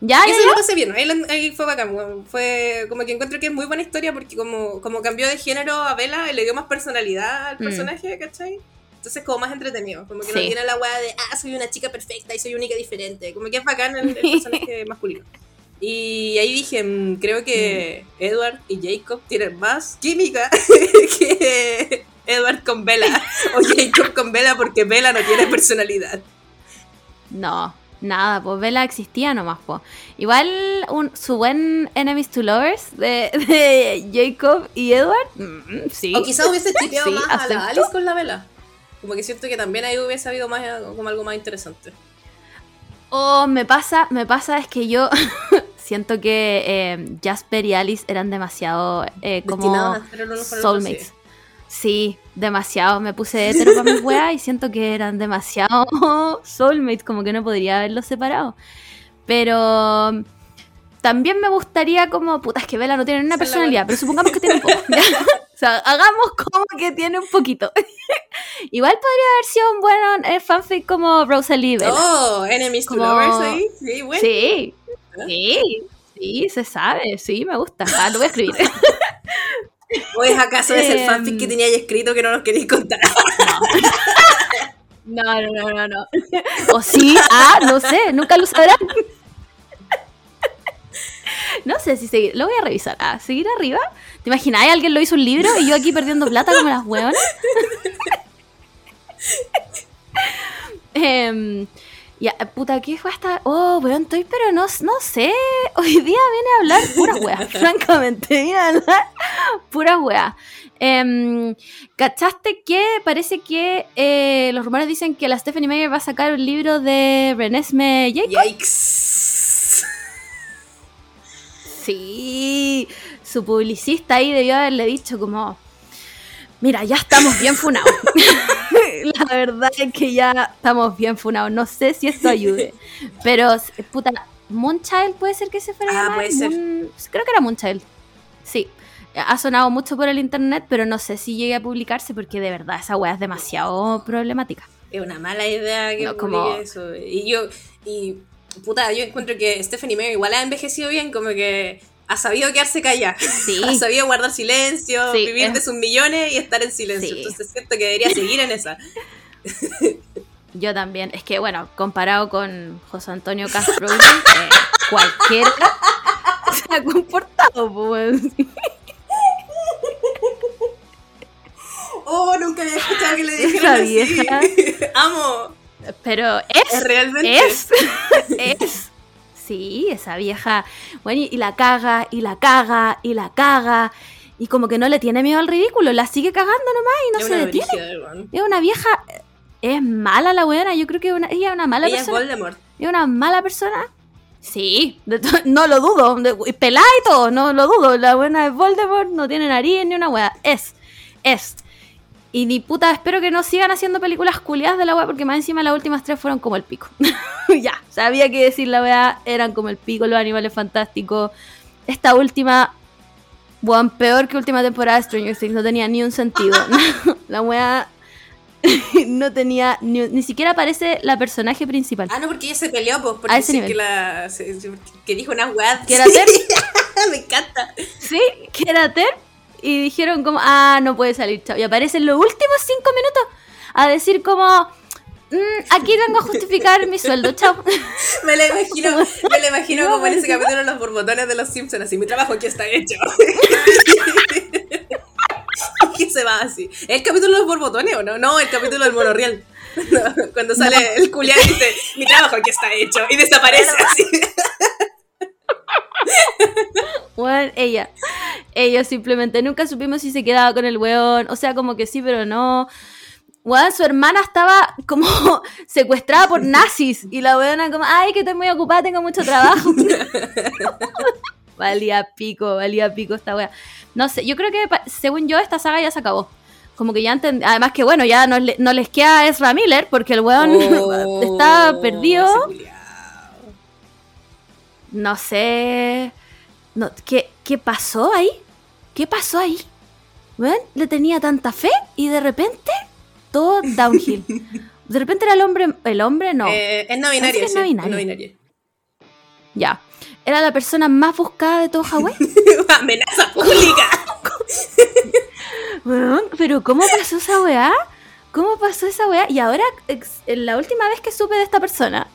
¿Ya, eso ya? lo pasé bien, ahí, ahí fue bacán. Fue como que encuentro que es muy buena historia porque como, como cambió de género a Bella y le dio más personalidad al Mm. personaje, ¿cachai? Entonces como más entretenido, como que no Sí. tiene la weá de, ah, soy una chica perfecta y soy única y diferente. Como que es bacán el, el personaje masculino. Y ahí dije, mm, creo que Edward y Jacob tienen más química que Edward con Bella o Jacob con Bella porque Bella no tiene personalidad. No, nada, pues Bella existía nomás, pues. Igual un, su buen Enemies to Lovers de, de Jacob y Edward, mm, sí. O quizás hubiese chipeado Sí, más a la. Alice con la vela. Como que siento que también ahí hubiese habido más como algo más interesante. O me pasa, me pasa es que yo siento que eh, Jasper y Alice eran demasiado eh, como soulmates. sí. Sí, demasiado. Me puse hetero para mis weas y siento que eran demasiado soulmates, como que no podría haberlos separado. Pero también me gustaría como, puta, es que Bella no tiene una personalidad, pero supongamos que tiene un poco. O sea, hagamos como que tiene un poquito. Igual podría haber sido un buen eh, fanfic como Rosalie y Bella. Oh, Enemies to Como- Lovers ahí. Sí, bueno. Sí, sí, sí, se sabe, sí, me gusta. Ah, lo voy a escribir. ¿O es acaso es el Em. fanfic que tenía ahí escrito que no nos queréis contar? No, no, no, no, no. O sí, ah, no sé, nunca lo sabrán. No sé si seguir, lo voy a revisar. Ah, seguir arriba. ¿Te imaginas? Alguien lo hizo un libro y yo aquí perdiendo plata como las hueonas. Em, ya, puta, ¿qué fue hasta? Oh, weón, estoy, pero no, no sé. Hoy día viene a hablar pura wea, francamente. Viene a hablar pura wea. Em, ¿Cachaste que parece que eh, los rumores dicen que la Stephanie Meyer va a sacar un libro de Renesme Jacob? Yikes. Sí, su publicista ahí debió haberle dicho como, mira, ya estamos bien funados. La verdad es que ya estamos bien funados. No sé si esto ayude. Pero, puta, Moonchild puede ser que se fuera a Ah, puede ser. Moon- Creo que era Moonchild. Sí. Ha sonado mucho por el internet, pero no sé si llegue a publicarse porque de verdad esa weá es demasiado problemática. Es una mala idea que No, como- eso. Y yo, y puta, yo encuentro que Stephanie Meyer igual ha envejecido bien, como que ha sabido quedarse callada. Sí. Ha sabido guardar silencio, Sí, vivir es- de sus millones y estar en silencio. Sí. Entonces siento que debería seguir en esa. Yo también. Es que, bueno, comparado con José Antonio Castro, eh, cualquiera se ha comportado, pues. Oh, nunca había escuchado que le dijeran así. vieja. Amo. Pero es. Es realmente. Es. Es. Sí, esa vieja. Bueno, y, y la caga, y la caga, y la caga. Y como que no le tiene miedo al ridículo, la sigue cagando nomás y no Es se detiene. Es una vieja. Es mala la buena. Yo creo que una- ella es una mala Ella es persona. Voldemort. ¿Es una mala persona? Sí, no lo dudo. De, y pelada y todo, no lo dudo. La buena es Voldemort, no tiene nariz ni una wea. Es, es. Y ni puta, espero que no sigan haciendo películas culiadas de la wea, porque más encima las últimas tres fueron como el pico. ya, sabía que decir la wea, eran como el pico, los animales fantásticos. Esta última, weón, peor que última temporada de Stranger Things, no tenía ni un sentido. la wea no tenía ni, ni siquiera aparece la personaje principal. Ah, no, porque ella se peleó, pues, porque sí que, la, se- que dijo era Sí. Ter. Me encanta. Sí, era Ter. Y dijeron como, ah, no puede salir, chao. Y aparecen los últimos cinco minutos a decir como, "Mm, aquí vengo a justificar mi sueldo, chao. Me la imagino, me la imagino No, como en ese capítulo los borbotones de los Simpsons, así, mi trabajo aquí está hecho. y se va así. ¿Es el capítulo de los borbotones o no? No, el capítulo del monorriel. No, Cuando sale el culián y dice, mi trabajo aquí está hecho. Y desaparece así. Bueno, ella. Ellos simplemente nunca supimos si se quedaba con el weón. O sea, como que sí, pero no. Weón, su hermana estaba como secuestrada por nazis. Y la weona como, ay, que estoy muy ocupada, tengo mucho trabajo. valía pico, valía pico esta wea. No sé, yo creo que según yo esta saga ya se acabó. Como que ya entendí. Además que bueno, ya no, le- no les queda a Ezra Miller porque el weón Oh, está perdido. No sé. No, ¿qué, ¿Qué pasó ahí? ¿Qué pasó ahí? ¿Ven? Le tenía tanta fe y de repente todo downhill. De repente era el hombre. ¿El hombre? No. Eh, es no binario, es sí, no binario. no binario. Ya. Era la persona más buscada de todo Hawái. Amenaza pública. Pero ¿cómo pasó esa weá? ¿Cómo pasó esa weá? Y ahora, la última vez que supe de esta persona,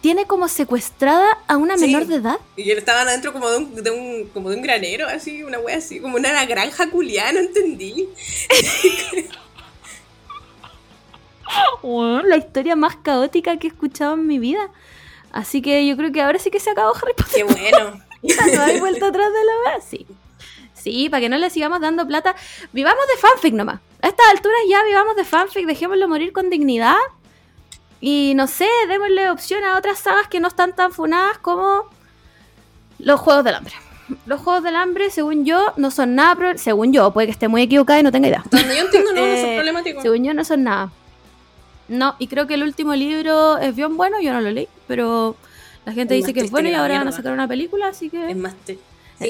tiene como secuestrada a una Sí. menor de edad. Y él estaban adentro como de un, de un, como de un granero, así, una wea así, como una granja culiana, no entendí. La historia más caótica que he escuchado en mi vida. Así que yo creo que ahora sí que se acabó Harry Potter. Qué bueno. No hay vuelta atrás de la weá. Sí. Sí, para que no le sigamos dando plata. Vivamos de fanfic nomás. A estas alturas ya vivamos de fanfic, dejémoslo morir con dignidad. Y no sé, démosle opción a otras sagas que no están tan funadas como los Juegos del Hambre. los Juegos del Hambre, según yo, no son nada. pro- Según yo, puede que esté muy equivocada y no tenga idea. Donde yo entiendo, no, no Eh, son problemáticos. Según yo, no son nada. No, y creo que el último libro es bien bueno, yo no lo leí, pero la gente Es dice que es bueno y ahora van a sacar una película, así que. Es más te-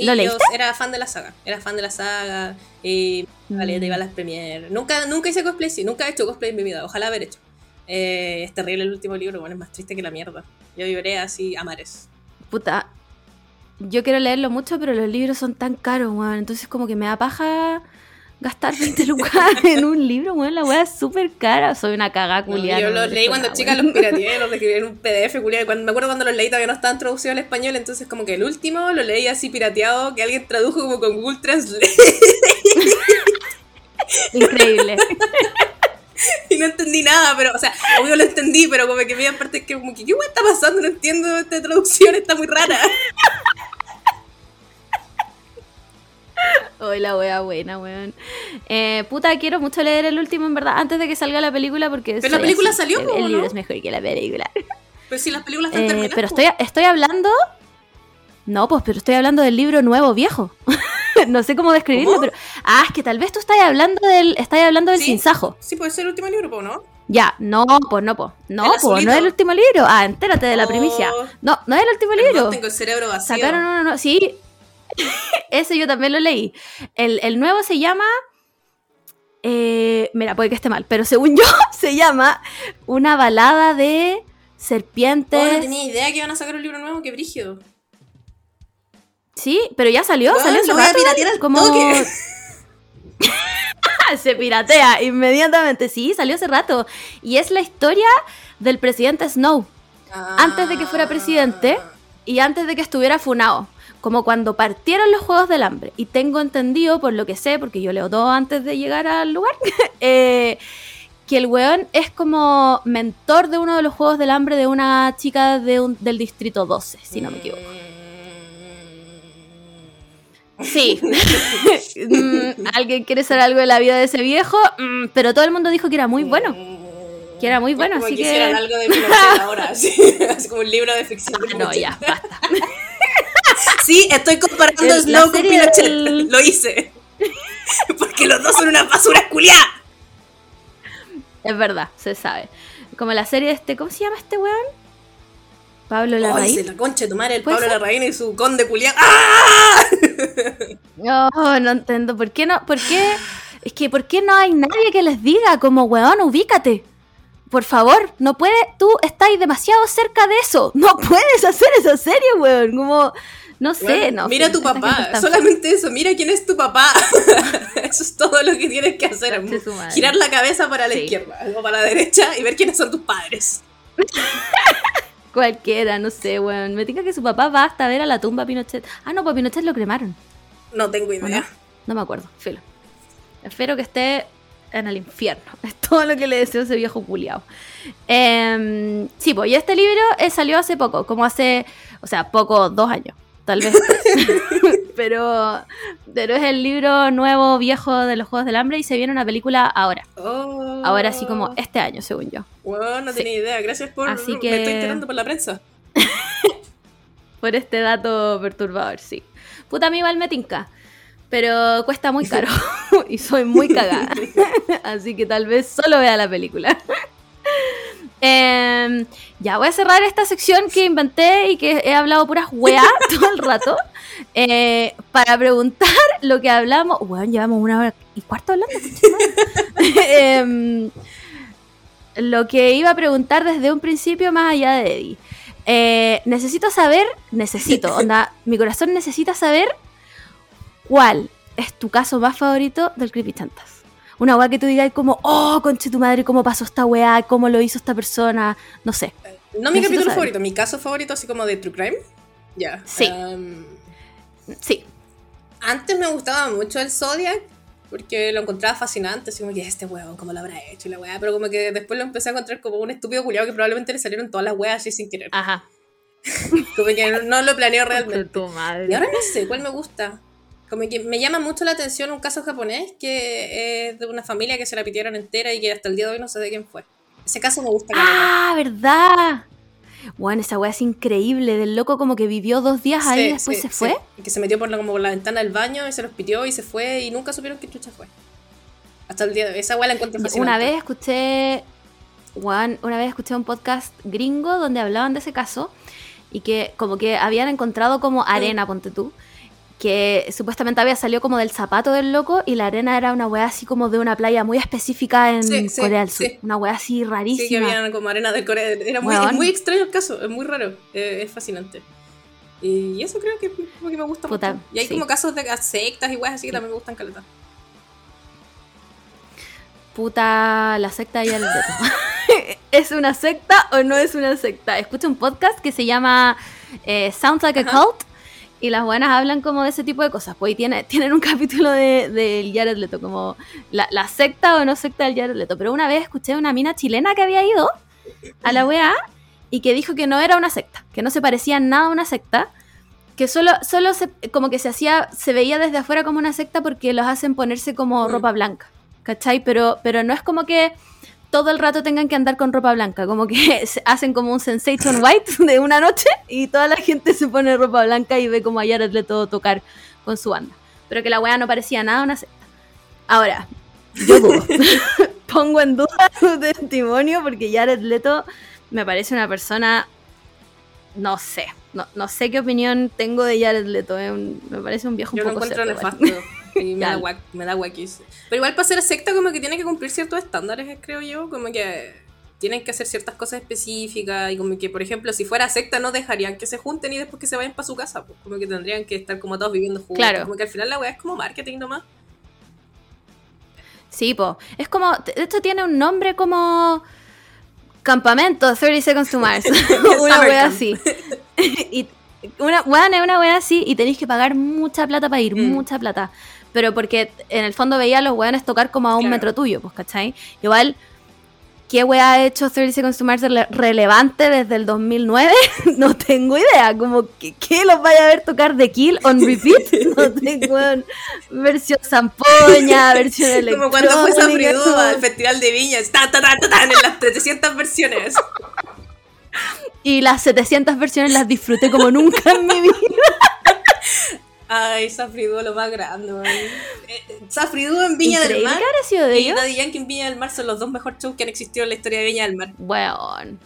¿Lo Sí, yo era fan de la saga, era fan de la saga, y vale, Mm. te iba a las premiers. Nunca, nunca hice cosplay, sí, nunca he hecho cosplay en mi vida, ojalá haber hecho. Eh, es terrible el último libro, bueno, es más triste que la mierda. Yo lloré así a mares. Puta. Yo quiero leerlo mucho, pero los libros son tan caros, weón. Entonces, como que me da paja gastar 20 lucas en un libro, weón. La weá es súper cara. Soy una cagada No, culiada. yo los leí cuando nada, chica, weón. los pirateé, los escribí en un PDF, Cuando, me acuerdo cuando los leí todavía no estaban traducidos al español, entonces como que el último lo leí así pirateado, que alguien tradujo como con Google Translate, Increíble. y no entendí nada, pero, o sea, obvio lo entendí, pero como que había partes que como que, ¿qué está pasando? No entiendo, esta traducción está muy rara. Hoy la wea buena, weón. Eh, puta, quiero mucho leer el último, en verdad, antes de que salga la película, porque. Pero la película así. salió, El, ¿o el libro no? es mejor que la película. Pero si las películas están Eh, terminadas. pero estoy, estoy hablando. No, pues, pero estoy hablando del libro nuevo, viejo. no sé cómo describirlo, ¿Cómo? pero. Ah, es que tal vez tú estás hablando del. Estás hablando del Sí. sinsajo. Sí, puede ser el último libro, ¿o no? Ya, no, pues no, pues. No, ¿El pues, no es el último libro. Ah, entérate de la Oh. primicia. No, no es el último Perdón, libro. tengo el cerebro vacío. Sacaron uno, no, sí. Ese yo también lo leí. El, el nuevo se llama. eh, mira, puede que esté mal, pero según yo se llama Una balada de serpientes. Oh, no tenía idea que iban a sacar un libro nuevo, qué brígido. Sí, pero ya salió, salió hace a rato, al como se piratea inmediatamente. Sí, salió hace rato y es la historia del presidente Snow antes de que fuera presidente y antes de que estuviera funado. Como cuando partieron los Juegos del Hambre. Y tengo entendido, por lo que sé, porque yo leo todo antes de llegar al lugar, eh, que el weón es como mentor de uno de los Juegos del Hambre de una chica de un- del Distrito 12, si no me equivoco. Sí. Mm, ¿Alguien quiere saber algo de la vida de ese viejo? Mm, pero todo el mundo dijo que era muy bueno. Que era muy bueno, como así que hicieran algo de ahora, así, así como un libro de ficción. Ah, no, ya, basta. Sí, estoy comparando El- Snow con Pinochet. del- Lo hice. Porque los dos son una basura culiada. Es verdad, se sabe. Como la serie de este, ¿cómo se llama este weón? Pablo Ay, Larraín. la concha de tu madre, el ¿Puede Pablo ser? Larraín y su conde culiado. ¡Ah! No, no entiendo. ¿Por qué no? ¿Por qué? Es que ¿por qué no hay nadie que les diga como weón, ubícate? Por favor, no puede, tú estás demasiado cerca de eso. No puedes hacer esa serie, weón. Como, no sé, Bueno, no. mira a tu papá, solamente eso, mira quién es tu papá. eso es todo lo que tienes que hacer. Girar la cabeza para la Sí. izquierda o para la derecha y ver quiénes son tus padres. Cualquiera, no sé, weón. Me diga que su papá va hasta ver a la tumba a Pinochet. Ah, no, pues Pinochet lo cremaron. No tengo ¿o idea. no? No me acuerdo, filo. Espero que esté en el infierno. Es todo lo que le deseo a ese viejo culiao. Em, sí, pues, y este libro eh, salió hace poco, como hace, o sea, poco, dos años, tal vez. pero, pero es el libro nuevo, viejo de los Juegos del Hambre y se viene una película ahora. Oh. Ahora sí, como este año, según yo. Bueno, no Sí. tenía idea. Gracias por. Así Me que- estoy enterando por la prensa. Por este dato perturbador, sí. Puta, a mí igual me tinca. Pero cuesta muy caro. y soy muy cagada. Así que tal vez solo vea la película. Em, ya voy a cerrar esta sección que inventé y que he hablado puras weas todo el rato. eh, para preguntar lo que hablamos. Weón, llevamos una hora y cuarto hablando. Em, lo que iba a preguntar desde un principio, más allá de Eddie. Eh, necesito saber, necesito, onda, mi corazón necesita saber cuál es tu caso más favorito del Creepy Chantas. Una weá que tú digas como, oh, conche tu madre, cómo pasó esta weá, cómo lo hizo esta persona, no sé. No mi Necesito capítulo saber. favorito, mi caso favorito, así como de True Crime. Ya. Sí. Em, Sí, antes me gustaba mucho el Zodiac. Porque lo encontraba fascinante, así como que este huevón, ¿cómo lo habrá hecho? Y la weá, pero como que después lo empecé a encontrar como un estúpido culiado que probablemente le salieron todas las weas así sin querer. ajá. Como que no, no lo planeó realmente. tu madre. Y ahora no sé cuál me gusta. Como que me llama mucho la atención un caso japonés que es de una familia que se la pitieron entera y que hasta el día de hoy no sé de quién fue. Ese caso me gusta. Ah, verdad. Bueno, esa weá es increíble. Del loco como que vivió dos días ahí y Sí, después sí, se sí. fue. Y que se metió por la, como por la ventana del baño y se los pitió y se fue y nunca supieron qué chucha fue. Hasta el día de hoy. Esa weá la encuentro Una fascinante. vez escuché, weón, una vez escuché un podcast gringo donde hablaban de ese caso y que como que habían encontrado como arena, ponte tú, que supuestamente había salido como del zapato del loco y la arena era una weá así como de una playa muy específica en Sí, sí, Corea del Sur. sí. Una weá así Sí, que rarísima. habían como arena de Corea. Era muy, Weón. es muy extraño el caso, es muy raro, eh, es fascinante. Y eso creo que es lo que me gusta Puta, mucho. Y hay como casos de sectas y weas así que también me gustan caleta. Puta, la secta Jared Leto. ¿Es una secta o no es una secta? Escucho un podcast que se llama eh, Sounds Like a Cult y las buenas hablan como de ese tipo de cosas. Pues y tiene, tienen un capítulo de, del Jared Leto, como la, la secta o no secta del Jared Leto. Pero una vez escuché una mina chilena que había ido a la UEA y que dijo que no era una secta, que no se parecía nada a una secta, que solo, solo se, como que se hacía, se veía desde afuera como una secta porque los hacen ponerse como ropa blanca, ¿cachai? Pero, pero no es como que todo el rato tengan que andar con ropa blanca, como que hacen como un sensation white de una noche y toda la gente se pone ropa blanca y ve como a Jared Leto tocar con su banda. Pero que la weá no parecía nada una secta. Ahora, yo dudo. pongo en duda su testimonio porque Jared Leto me parece una persona, no sé, no, no sé qué opinión tengo de Jared Leto, un- me parece un viejo un Yo lo poco encuentro cerdo, nefasto. Y me da, me da guaquis. Pero igual para ser secta como que tiene que cumplir ciertos estándares, creo yo. Como que tienen que hacer ciertas cosas específicas. Y como que, por ejemplo, si fuera secta no dejarían que se junten y después que se vayan para su casa. Pues como que tendrían que estar como todos viviendo juntos. Claro. Como que al final la weá es como marketing nomás. Sí, po. Es como, esto tiene un nombre como Campamento 30 Seconds to Mars. una camp. así. y una, es una wea así y tenéis que pagar mucha plata para ir, Mm. mucha plata. Pero porque en el fondo veía a los weones tocar como a un Claro. metro tuyo, pues, ¿cachai? Igual, ¿qué wea ha hecho 30 Seconds to Mars rele- relevante desde el 2009? no tengo idea. Como, ¿qué, qué los vaya a ver tocar de Kill on repeat? no tengo. Versión zampoña, versión electrónica. Como cuando fue Safridu como- al Festival de Viñas. Ta, ta, ta, ta, ta, en las 300 versiones. Y las 700 versiones las disfruté como nunca en mi vida. Ay, Safridu lo más grande, man. Eh, eh, Safridu en Viña del Mar habrá sido de y ellos. Daddy Yankee en Viña del Mar son los dos mejores shows que han existido en la historia de Viña del Mar. Weón.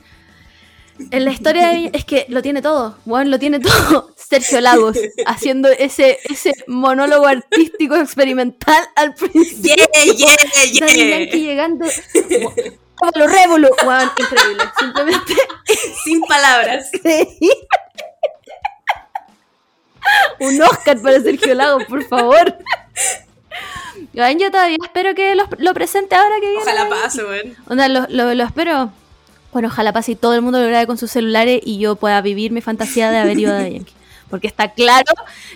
En la historia de es que lo tiene todo. Weón, lo tiene todo. Sergio Lagos haciendo ese, ese monólogo artístico experimental al principio. Yeah, yeah, Daddy Yankee yeah. llegando. Como Révolo. Weón, increíble. Simplemente Sin palabras. increíble. Un Oscar para Sergio Lagos, por favor. Yo todavía espero que lo presente ahora que viene. Ojalá pase, weón. Onda, lo, lo, lo espero. Bueno, ojalá pase y todo el mundo lo grabe con sus celulares y yo pueda vivir mi fantasía de haber ido a Yankee. Porque está claro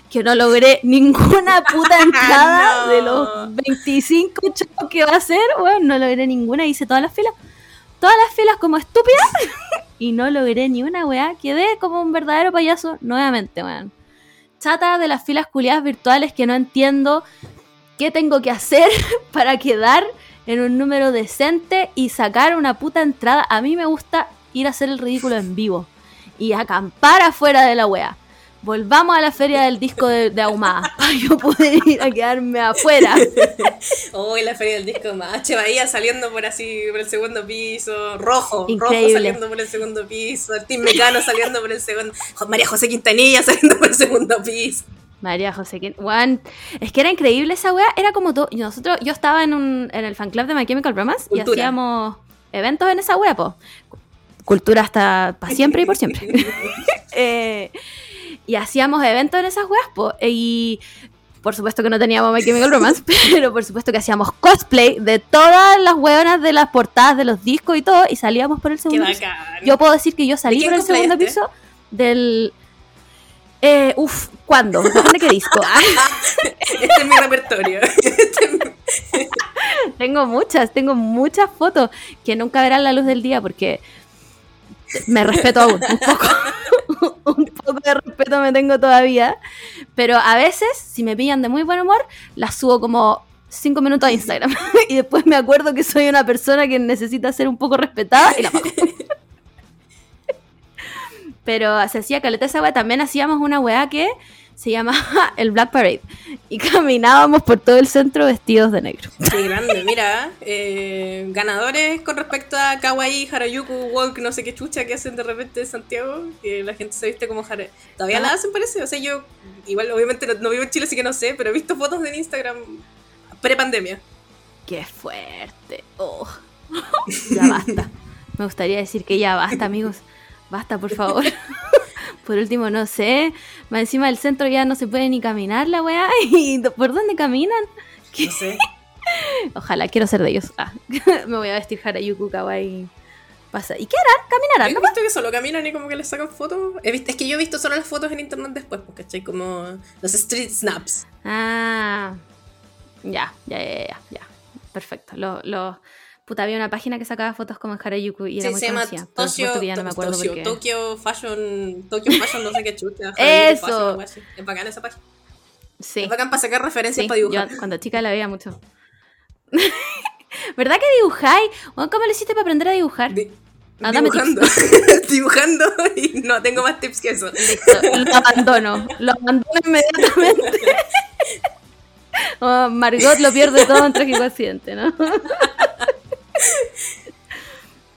que no logré ninguna puta entrada No. de los 25 shows que va a hacer. Bueno, no logré ninguna, hice todas las filas. Todas las filas como estúpida y no logré ni una weá. Quedé como un verdadero payaso nuevamente, weón. Chata de las filas culiadas virtuales que no entiendo qué tengo que hacer para quedar en un número decente y sacar una puta entrada. A mí me gusta ir a hacer el ridículo en vivo y acampar afuera de la wea. Volvamos a la feria del disco de, de Ahumada para yo poder ir a quedarme afuera. Hoy la feria del disco Mache Bahía saliendo por así, por el segundo piso. Rojo, rojo Increíble. saliendo por el segundo piso. Tim Mecano saliendo por el segundo. María José Quintanilla saliendo por el segundo piso. María José, weón, es que era increíble esa wea. Era como todo. y Nosotros, yo estaba en, un, en el fan club de My Chemical Romance y hacíamos eventos en esa wea, po. Cultura hasta para siempre y por siempre. Eh, y hacíamos eventos en esas weas, po. Y por supuesto que no teníamos My Chemical Romance, pero por supuesto que hacíamos cosplay de todas las weonas de las portadas de los discos y todo, y salíamos por el segundo piso. Yo puedo decir que yo salí ¿De quién por el segundo cosplayaste? piso del. Eh, uf, ¿cuándo? Depende qué disco. Ah, Este es mi repertorio. tengo muchas, tengo muchas fotos que nunca verán la luz del día porque me respeto aún, un poco. un poco de respeto me tengo todavía. Pero a veces, si me pillan de muy buen humor, las subo como cinco minutos a Instagram. y después me acuerdo que soy una persona que necesita ser un poco respetada y la bajo. Pero se hacía caleta esa weá. También hacíamos una weá que se llamaba el Black Parade. Y caminábamos por todo el centro vestidos de negro. Qué grande, mira. eh, ganadores con respecto a Kawaii, Harajuku, Walk, no sé qué chucha que hacen de repente en Santiago, que la gente se viste como Hara. Todavía la hacen, parece. O sea, yo, igual, obviamente no, no vivo en Chile, así que no sé, pero he visto fotos en Instagram pre-pandemia. ¡Qué fuerte! Oh. ya basta. Me gustaría decir que ya basta, amigos. Basta, por favor. por último, no sé. Más encima del centro ya no se puede ni caminar la weá. ¿Y por dónde caminan? No sé. Ojalá, quiero ser de ellos. Ah, me voy a vestir Harajuku Kawaii. Pasa. ¿Y qué harán? ¿Caminarán? Yo he visto que solo caminan y como que les sacan fotos. He visto, es que yo he visto solo las fotos en internet después, porque ¿cachai? Como los street snaps. Ah, ya, ya, ya, ya, ya. Perfecto. Lo, lo, puta, había una página que sacaba fotos como en Harajuku y era Sí, muy se llama conocida. Tokyo, ya no me acuerdo Tokyo, porque... Tokyo Fashion, Tokyo Fashion, no sé qué chucha. Eso. Fashion. Es bacán esa página. Sí. Es bacán para sacar referencias Sí, para dibujar. yo cuando chica la veía mucho. ¿Verdad que dibujáis? ¿Cómo lo hiciste para aprender a dibujar? Di- Ah, dibujando. dibujando y no tengo más tips que eso. Listo, lo abandono. Lo abandono inmediatamente. Oh, Margot lo pierde todo en trágico accidente, ¿no?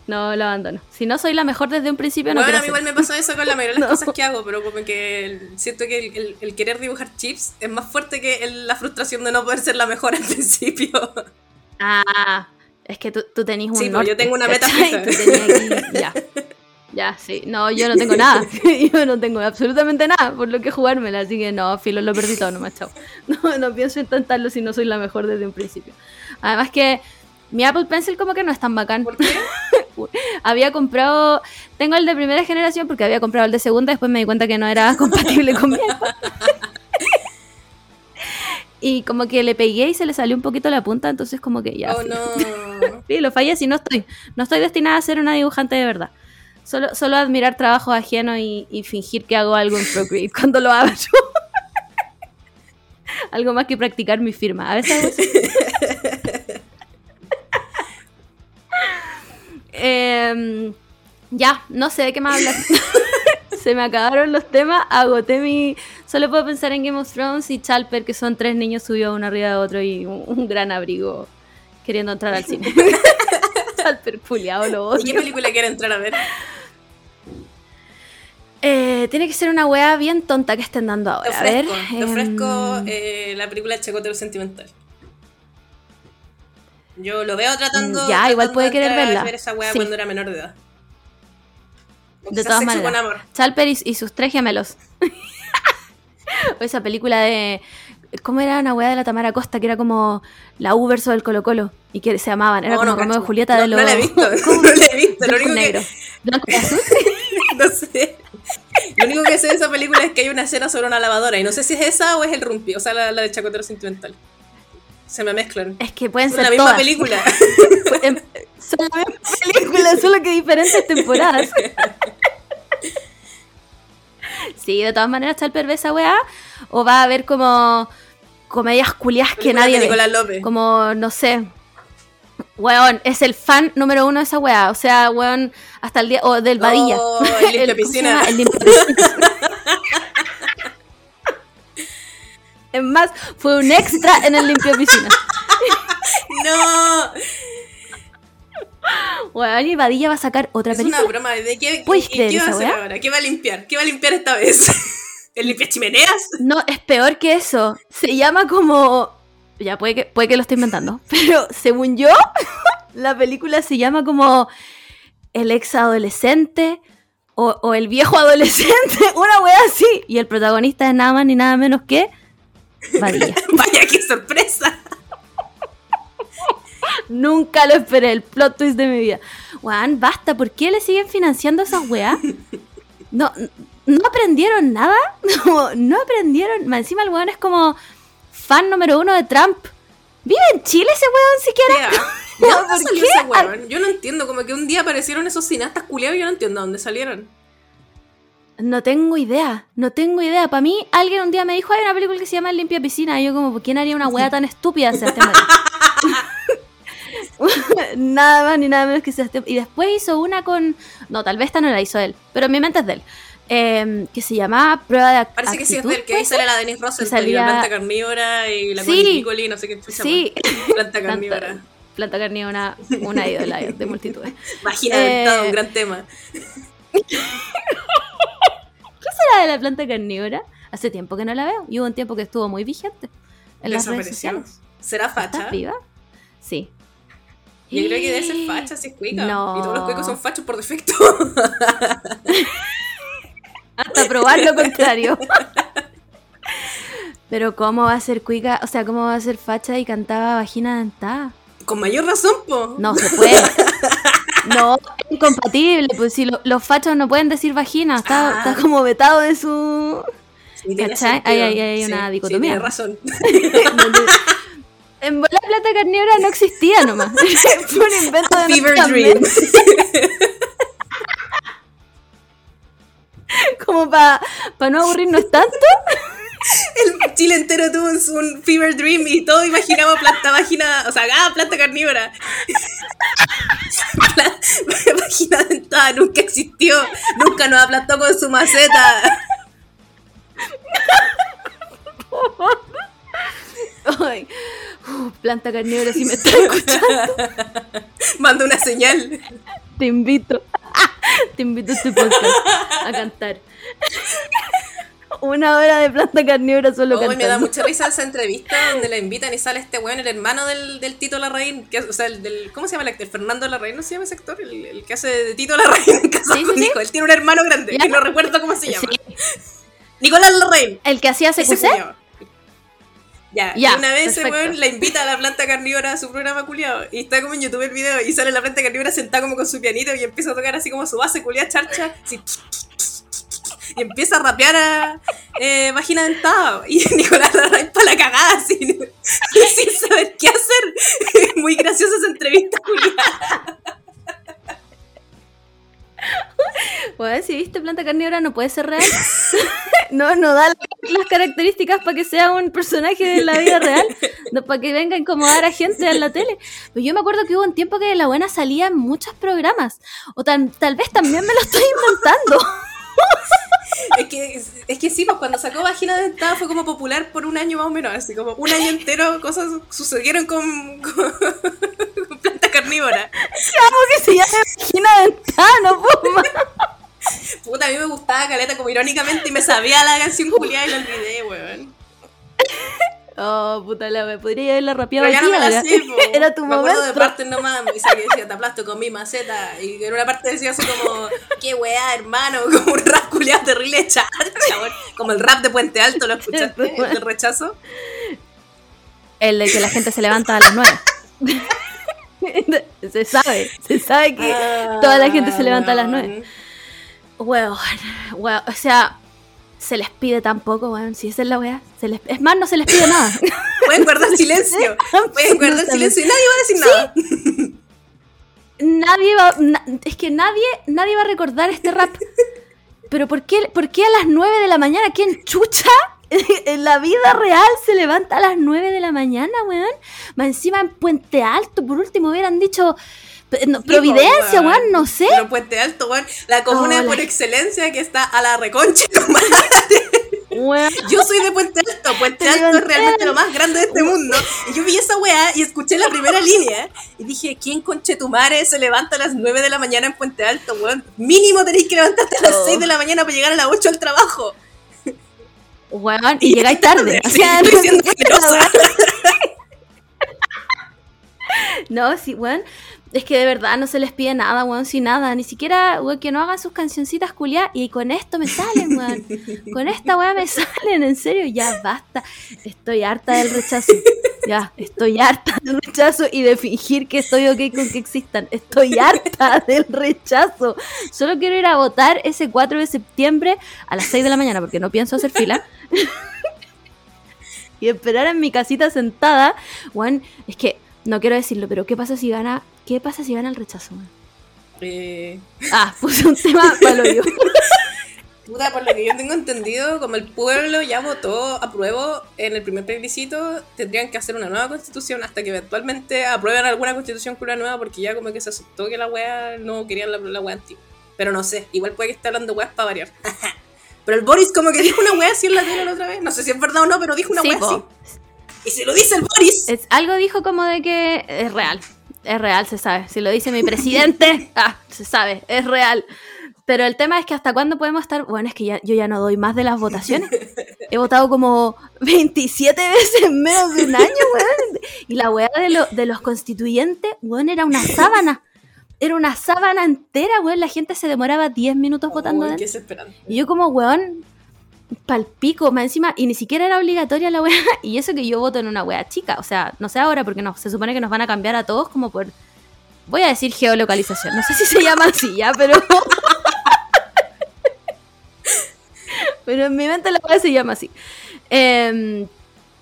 No, lo abandono. Si no soy la mejor desde un principio, no bueno, quiero a mí igual me pasa eso con la mayoría de las No. cosas que hago, pero como que el- siento que el, el- el querer dibujar chips es más fuerte que la frustración de no poder ser la mejor al principio. Ah, es que tú, tú tenías un Sí, pues, norte, yo tengo una meta fija. Ya. Ya, sí. No, yo no tengo nada. Yo no tengo absolutamente nada por lo que jugármela. Así que no, filo, lo perdí todo nomás, chao. No, no pienso intentarlo si no soy la mejor desde un principio. Además que mi Apple Pencil como que no es tan bacán. ¿Por qué? Había comprado, tengo el de primera generación porque había comprado el de segunda, después me di cuenta que no era compatible con mi. Y como que le pegué y se le salió un poquito la punta, entonces como que ya. Oh no. Sí, lo fallé si no estoy. No estoy destinada a ser una dibujante de verdad. Solo, solo admirar trabajo ajeno y, y fingir que hago algo en Procreate cuando lo hago algo más que practicar mi firma. A veces Em, ya, no sé de qué más hablar. Se me acabaron los temas, agoté mi... Solo puedo pensar en Game of Thrones y Chalper, que son tres niños subidos uno arriba de otro y un, un gran abrigo queriendo entrar al cine. Chalper, puliado, lo ¿Y qué odio. película quiere entrar a ver? Eh, tiene que ser una wea bien tonta que estén dando Te ahora. A ver. te ofrezco em, eh, la película Chacotero Sentimental. Yo lo veo tratando. Ya, igual puede de querer verla. ver esa wea Sí. cuando era menor de edad. O de todas maneras. Chalper y, y sus tres gemelos. o esa película de. ¿Cómo era una weá de la Tamara Costa? Que era como la U verso del Colo Colo. Y que se amaban. Era No, como no, Romeo. Julieta No- de los. No la he visto, ¿Cómo? no la he visto. Lo único, negro. que, azul. no sé. Lo único que sé de esa película es que hay una escena sobre una lavadora. Y no sé si es esa o es el Rumpi. O sea, la, la de Chacotero Sentimental. Se me mezclan. Es que pueden ser la misma todas. película. Son la misma película, solo que diferentes temporadas. Sí, de todas maneras, Chalper ve esa weá. O va a haber como comedias culias que nadie de. Nicolás López. Como, no sé. Weón, es el fan número uno de esa weá. O sea, weón, hasta el día. O del Badilla. Oh, el limpia ¿cómo se piscina. llama? El Es más, fue un extra en el limpio piscina. No, Weón, y Badilla va a sacar otra es película. una broma. ¿De qué, ¿Puedes y- y creer qué va a hacer ahora? ¿Qué va a limpiar? ¿Qué va a limpiar esta vez? ¿El limpia chimeneas? No, es peor que eso. Se llama como. Ya puede que, puede que lo esté inventando. Pero según yo, la película se llama como El ex adolescente o, o el viejo adolescente. Una wea así. Y el protagonista es nada más ni nada menos que Badilla. Vaya, qué sorpresa. Nunca lo esperé, el plot twist de mi vida. Juan, basta, ¿por qué le siguen financiando esas weas? No, no aprendieron nada. No, no aprendieron. Encima el weón es como fan número uno de Trump. ¿Vive en Chile ese weón siquiera? ¿De No, ese weón? Yo no entiendo, como que un día aparecieron esos cineastas culiados y yo no entiendo dónde salieron. No tengo idea, no tengo idea. Para mí, alguien un día me dijo, hay una película que se llama El Limpia Piscina. Y yo como, ¿por quién haría una wea tan estúpida Sebastián María? nada más ni nada menos que Sebastián. Y después hizo una con... No, tal vez esta no la hizo él, pero en mi mente es de él. em, que se llamaba Prueba de Ac- Parece que sí es Actitud, del que ahí sale la Denise y salía- la planta carnívora y la Sí. Piccoli, no sé qué chucha Sí, más. Planta carnívora. planta, carnívora, una ídola de multitudes. Vagina Eh, un gran tema. ¿Qué será de la planta carnívora? Hace tiempo que no la veo y hubo un tiempo que estuvo muy vigente en las redes Desapareció. sociales. ¿Será ¿Estás facha? viva? Sí. Yo creo que debe ser facha si es cuica. No. Y todos los cuicos son fachos por defecto. Hasta probar lo contrario. Pero ¿cómo va a ser cuica? O sea, ¿cómo va a ser facha y cantaba vagina dentada? Con mayor razón, po. No se puede. No, es incompatible. Pues si lo- los fachos no pueden decir vagina, está, Ah. está como vetado de su. Sí, ¿Cachai? Ahí- hay Sí, una sí, dicotomía. tiene razón. En la plata carnívora no existía nomás. Fue un invento de Fever Dream. Como para no aburrirnos tanto. El Chile entero tuvo un, Fever Dream y todos imaginamos planta vagina, o sea, ah, planta carnívora. Vagina dentada nunca existió, nunca nos aplastó con su maceta. Ay, uh, planta carnívora, si me estás escuchando, Manda una señal. te invito. Te invito a este podcast a cantar. Una hora de planta carnívora solo Hoy me da mucha risa esa entrevista donde la invitan y sale este weón, el hermano del, del Tito Larraín, que, o sea, el del, ¿cómo se llama el actor? Fernando Larraín, ¿no se llama ese actor? El, el que hace de Tito Larraín en Casa Sí, sí, con sí. Él tiene un hermano grande, que no recuerdo cómo se llama. Nicolás Larraín. El que hacía Ese CQC. Ya, y una vez ese weón la invita a la planta carnívora a su programa culiado y está como en YouTube el video y sale la planta carnívora sentada como con su pianito y empieza a tocar así como su base culiada charcha así, y empieza a rapear a eh, vagina dentada y Nicolás Larraín para la cagada sin saber qué hacer muy graciosa esa entrevista culiada Bueno, si viste planta carnívora no puede ser real. no, no da las características para que sea un personaje de la vida real. No, para que venga a incomodar a gente en la tele. Pero yo me acuerdo que hubo un tiempo que la buena salía en muchos programas. O tan- tal vez también me lo estoy inventando. Es que, es que sí, pues cuando sacó Vagina Dentada fue como popular por un año más o menos, así como un año entero cosas sucedieron con, con, con planta carnívora. Como que se llama vagina dentada, no puedo. Puta, a mí me gustaba Caleta como irónicamente y me sabía la canción Julia y la olvidé, weón. Oh, puta la me podría haberla rapeado Pero ya no aquí me la sé. Era tu Me acuerdo de momento. partes nomás, me dice que decía, te aplasto con mi maceta. Y en una parte decía así como, qué weá, hermano, como un rap culiado terrible charcha. Como el rap de Puente Alto, ¿lo escuchaste? El del rechazo. El de que la gente se levanta a las nueve. se sabe, se sabe que toda la gente se levanta a las nueve. Weón, weón, o sea, se les pide tan poco, weón. Si esa es la weá, se les, es más, no se les pide nada. Pueden guardar silencio. Pueden guardar silencio y nadie va a decir nada. nadie va, na- es que nadie, nadie va a recordar este rap. Pero ¿por qué, ¿por qué a las 9 de la mañana? ¿Quién chucha? En la vida real se levanta a las 9 de la mañana, weón. Más encima en Puente Alto, por último hubieran dicho no, Providencia, weón, no sé. Pero Puente Alto, weón, la comuna Oh, por excelencia que está a la reconcha. Weón. Yo soy de Puente Alto. Puente Te Alto es realmente lo más grande de este mundo. Y yo vi esa weá y escuché la primera línea. Y dije, ¿quién conche tu madre se levanta a las 9 de la mañana en Puente Alto, weón? Mínimo tenéis que levantarte a las Oh. 6 de la mañana para llegar a las 8 al trabajo. Weón, y llegáis tarde. O Sí, sea, estoy siendo generosa. No, sí, weón. Es que de verdad no se les pide nada, weón, sin nada. Ni siquiera, weón, que no hagan sus cancioncitas culiadas. Y con esto me salen, weón. Con esta weá me salen, en serio. Ya, basta. Estoy harta del rechazo. Ya, estoy harta del rechazo y de fingir que estoy ok con que existan. Estoy harta del rechazo. Solo quiero ir a votar ese 4 de septiembre a las 6 de la mañana porque no pienso hacer fila. y esperar en mi casita sentada, weón. Es que no quiero decirlo, pero ¿qué pasa si gana? ¿Qué pasa si gana el rechazo? Eh, Ah, puse un tema para yo. Puta, por lo que yo tengo entendido, como el pueblo ya votó apruebo en el primer plebiscito, tendrían que hacer una nueva constitución hasta que eventualmente aprueben alguna constitución cura nueva porque ya como que se aceptó que la wea no querían la, la wea antigua. Pero no sé, igual puede que esté hablando weas para variar. Pero el Boris como que dijo una wea así en la tele la otra vez. No sé si es verdad o no, pero dijo una Sí, wea po. así. Y si lo dice el Boris. Es, algo dijo como de que es real. Es real, se sabe. Si lo dice mi presidente, ah, se sabe, es real. Pero el tema es que hasta cuándo podemos estar. Bueno, es que ya, yo ya no doy más de las votaciones. He votado como 27 veces en menos de un año, weón. Y la weá de, lo- de los constituyentes, weón, era una sábana. Era una sábana entera, weón. La gente se demoraba 10 minutos votando. Qué. Y yo como, weón, palpico, más encima, y ni siquiera era obligatoria la weá, y eso que yo voto en una weá chica, o sea, no sé ahora porque no, se supone que nos van a cambiar a todos como por, voy a decir geolocalización, no sé si se llama así ya, pero... pero en mi mente la weá se llama así. Em,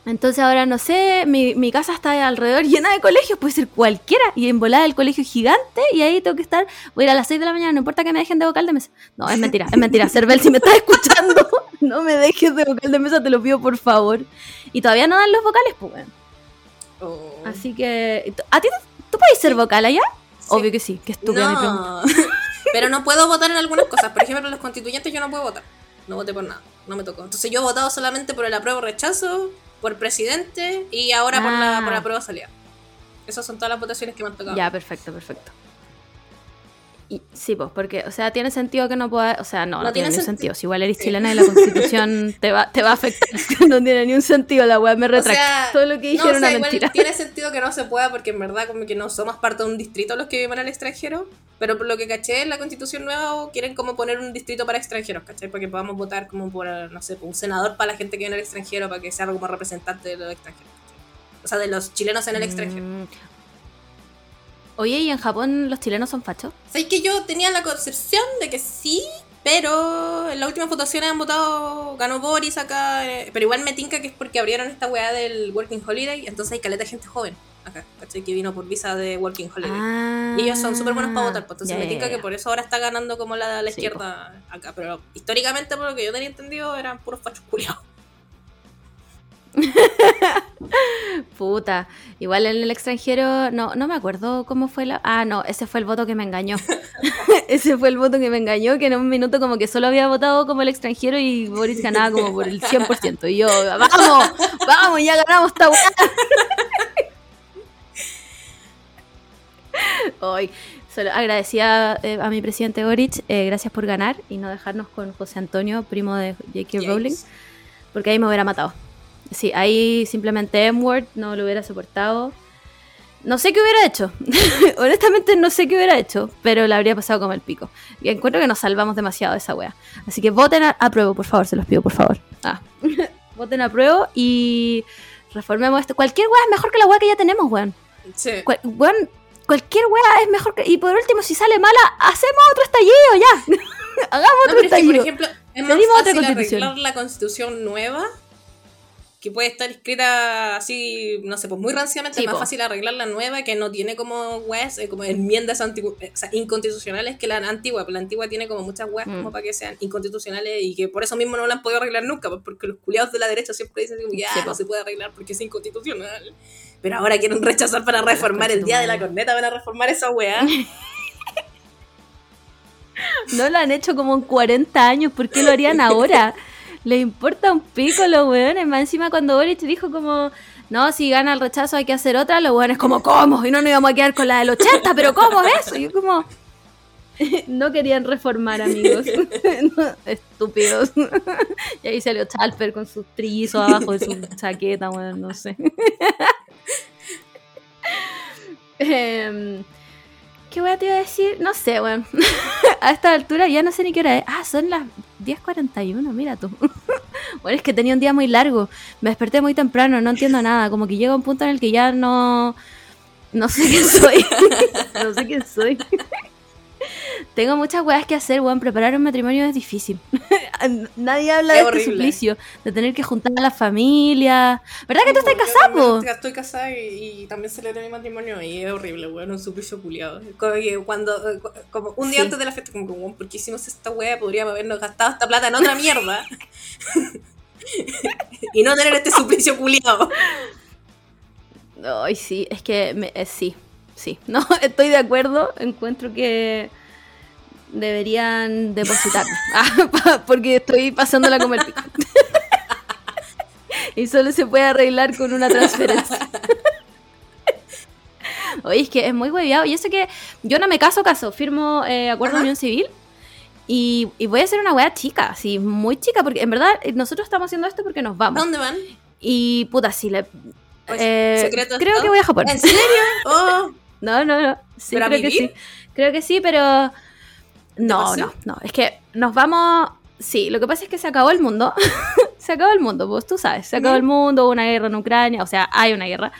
entonces ahora no sé, mi, mi casa está alrededor llena de colegios, puede ser cualquiera, y en volada el colegio es gigante, y ahí tengo que estar, voy a ir a las 6 de la mañana, no importa que me dejen de vocal de mesa. No, es mentira, es mentira. Cervel, si me estás escuchando, no me dejes de vocal de mesa, te lo pido por favor. Y todavía no dan los vocales, pues bueno. Oh. Así que, ¿a ti tú puedes ser vocal allá? Sí. Obvio que sí, que estúpida mi pregunta. No. Pero no puedo votar en algunas cosas. Por ejemplo, los constituyentes yo no puedo votar. No voté por nada. No me tocó. Entonces yo he votado solamente por el apruebo rechazo, por presidente y ahora por, la, Ah. por la apruebo salida. Esas son todas las votaciones que me han tocado. Ya, perfecto, perfecto. Y, sí, pues, porque, o sea, tiene sentido que no pueda, o sea, no, no, No tiene, sentido. Si igual eres Sí. chilena y la constitución te va, te va a afectar. no tiene ni un sentido la weá, me O sea, Todo lo que dije no, era o sea, una igual mentira. tiene sentido que no se pueda porque en verdad como que no somos parte de un distrito los que viven al extranjero. Pero por lo que caché en la constitución nueva quieren como poner un distrito para extranjeros, ¿cachai? Para que podamos votar como por, no sé, por un senador para la gente que viene al extranjero, para que sea como representante de los extranjeros. ¿cachai? O sea, de los chilenos en el extranjero. Oye, ¿y en Japón los chilenos son fachos? ¿Sabes que yo tenía la concepción de que sí, pero en las últimas votaciones han votado, ganó Boris acá, eh, pero igual me tinca que es porque abrieron esta weá del Working Holiday, entonces hay caleta de gente joven acá, ¿cachai? Que vino por visa de Working Holiday. Ah, Y ellos son súper buenos para votar, pues, entonces me tinca que por eso ahora está ganando como la, la Sí, izquierda acá, pero históricamente por lo que yo tenía entendido eran puros fachos culiados. Puta, igual en el extranjero, no, no me acuerdo cómo fue la... Ah, no, ese fue el voto que me engañó. ese fue el voto que me engañó, que en un minuto como que solo había votado como el extranjero y Boris ganaba como por el 100%. Y yo, vamos, vamos, ya ganamos esta weá. Hoy, solo agradecía eh, a mi presidente Boric, eh, gracias por ganar y no dejarnos con José Antonio, primo de J.K. Rowling, porque ahí me hubiera matado. Sí, ahí simplemente M-Word no lo hubiera soportado. No sé qué hubiera hecho. Honestamente no sé qué hubiera hecho, pero la habría pasado como el pico. Y encuentro que nos salvamos demasiado de esa wea. Así que voten a, a prueba, por favor, se los pido, por favor. Ah. voten a prueba y reformemos esto. Cualquier wea es mejor que la wea que ya tenemos, weón. Sí. Cual- weón, cualquier wea es mejor que... Y por último, si sale mala, hacemos otro estallido, ya. Hagamos No, otro pero es que, por estallido. ejemplo, es más fácil arreglar la constitución nueva que puede estar escrita así, no sé, pues muy ranciamente, Sí, es más fácil arreglar la nueva que no tiene como weas, eh, como enmiendas o sea, inconstitucionales que la antigua, pero la antigua tiene como muchas weas Mm. como para que sean inconstitucionales y que por eso mismo no la han podido arreglar nunca, pues, porque los culiados de la derecha siempre dicen como, ya, Sí, no se puede arreglar porque es inconstitucional. Pero ahora quieren rechazar para reformar el día de la corneta, van a reformar esa wea. No lo han hecho como en 40 años, ¿por qué lo harían ahora? Les importa un pico los weones. Más encima cuando Boric dijo como, no, si gana el rechazo hay que hacer otra, los weones como, ¿cómo? Y no nos íbamos a quedar con la del 80, pero ¿cómo es eso? Y yo como, no querían reformar, amigos. No, estúpidos. Y ahí salió Chalper con sus trillizos abajo de su chaqueta, bueno, no sé. Em, ¿Qué voy a te iba a decir? No sé, weón. a esta altura ya no sé ni qué hora es. Ah, son las 10.41, mira tú. bueno, es que tenía un día muy largo. Me desperté muy temprano, no entiendo nada. Como que llega un punto en el que ya no... No sé quién soy. no sé quién soy. Tengo muchas weas que hacer, weón. Preparar un matrimonio es difícil. Nadie habla de horrible. este suplicio. De tener que juntar a la familia. ¿Verdad que tú estás casado, Estoy casada y, y también celebré mi matrimonio y es horrible, weón, un suplicio culiado. Cuando, eh, como un día Sí. antes de la fiesta, como que, weón, ¿por qué hicimos esta wea? Podríamos habernos gastado esta plata en otra mierda. y no tener este suplicio culiado. Ay, sí, es que me- eh, sí, sí. No, estoy de acuerdo. Encuentro que deberían depositarme. Ah, porque estoy pasándola como el pico. y solo se puede arreglar con una transferencia. Oye, es que es muy hueviado. Y eso que yo no me caso, caso. Firmo eh, acuerdo de unión civil. Y, y voy a ser una wea chica, así, muy chica, porque en verdad eh, nosotros estamos haciendo esto porque nos vamos. ¿Dónde van? Y puta, sí, le, Pues, eh, ¿secreto creo que voy a Japón. ¿En serio? Oh, No, no, no. Sí, ¿Pero a creo que sí. Creo que sí, pero. No, no, no. Es que nos vamos. Sí, lo que pasa es que se acabó el mundo. se acabó el mundo, pues tú sabes. Se acabó el mundo, hubo una guerra en Ucrania, o sea, hay una guerra.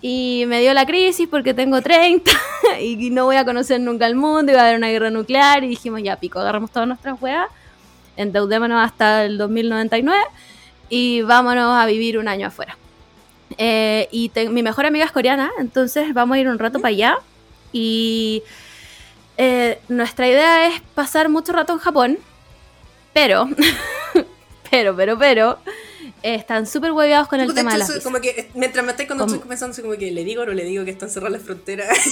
Y me dio la crisis porque tengo 30 y no voy a conocer nunca el mundo, y va a haber una guerra nuclear. Y dijimos, ya pico, agarramos todas nuestras weas, endeudémonos hasta el 2099 y vámonos a vivir un año afuera. Eh, y te- mi mejor amiga es coreana, entonces vamos a ir un rato para allá. Y eh, nuestra idea es pasar mucho rato en Japón, pero, pero, pero, pero, eh, están súper hueveados con el de tema de las visas. como que mientras me estoy cuando estoy soy como que le digo o no le digo que están cerradas las fronteras.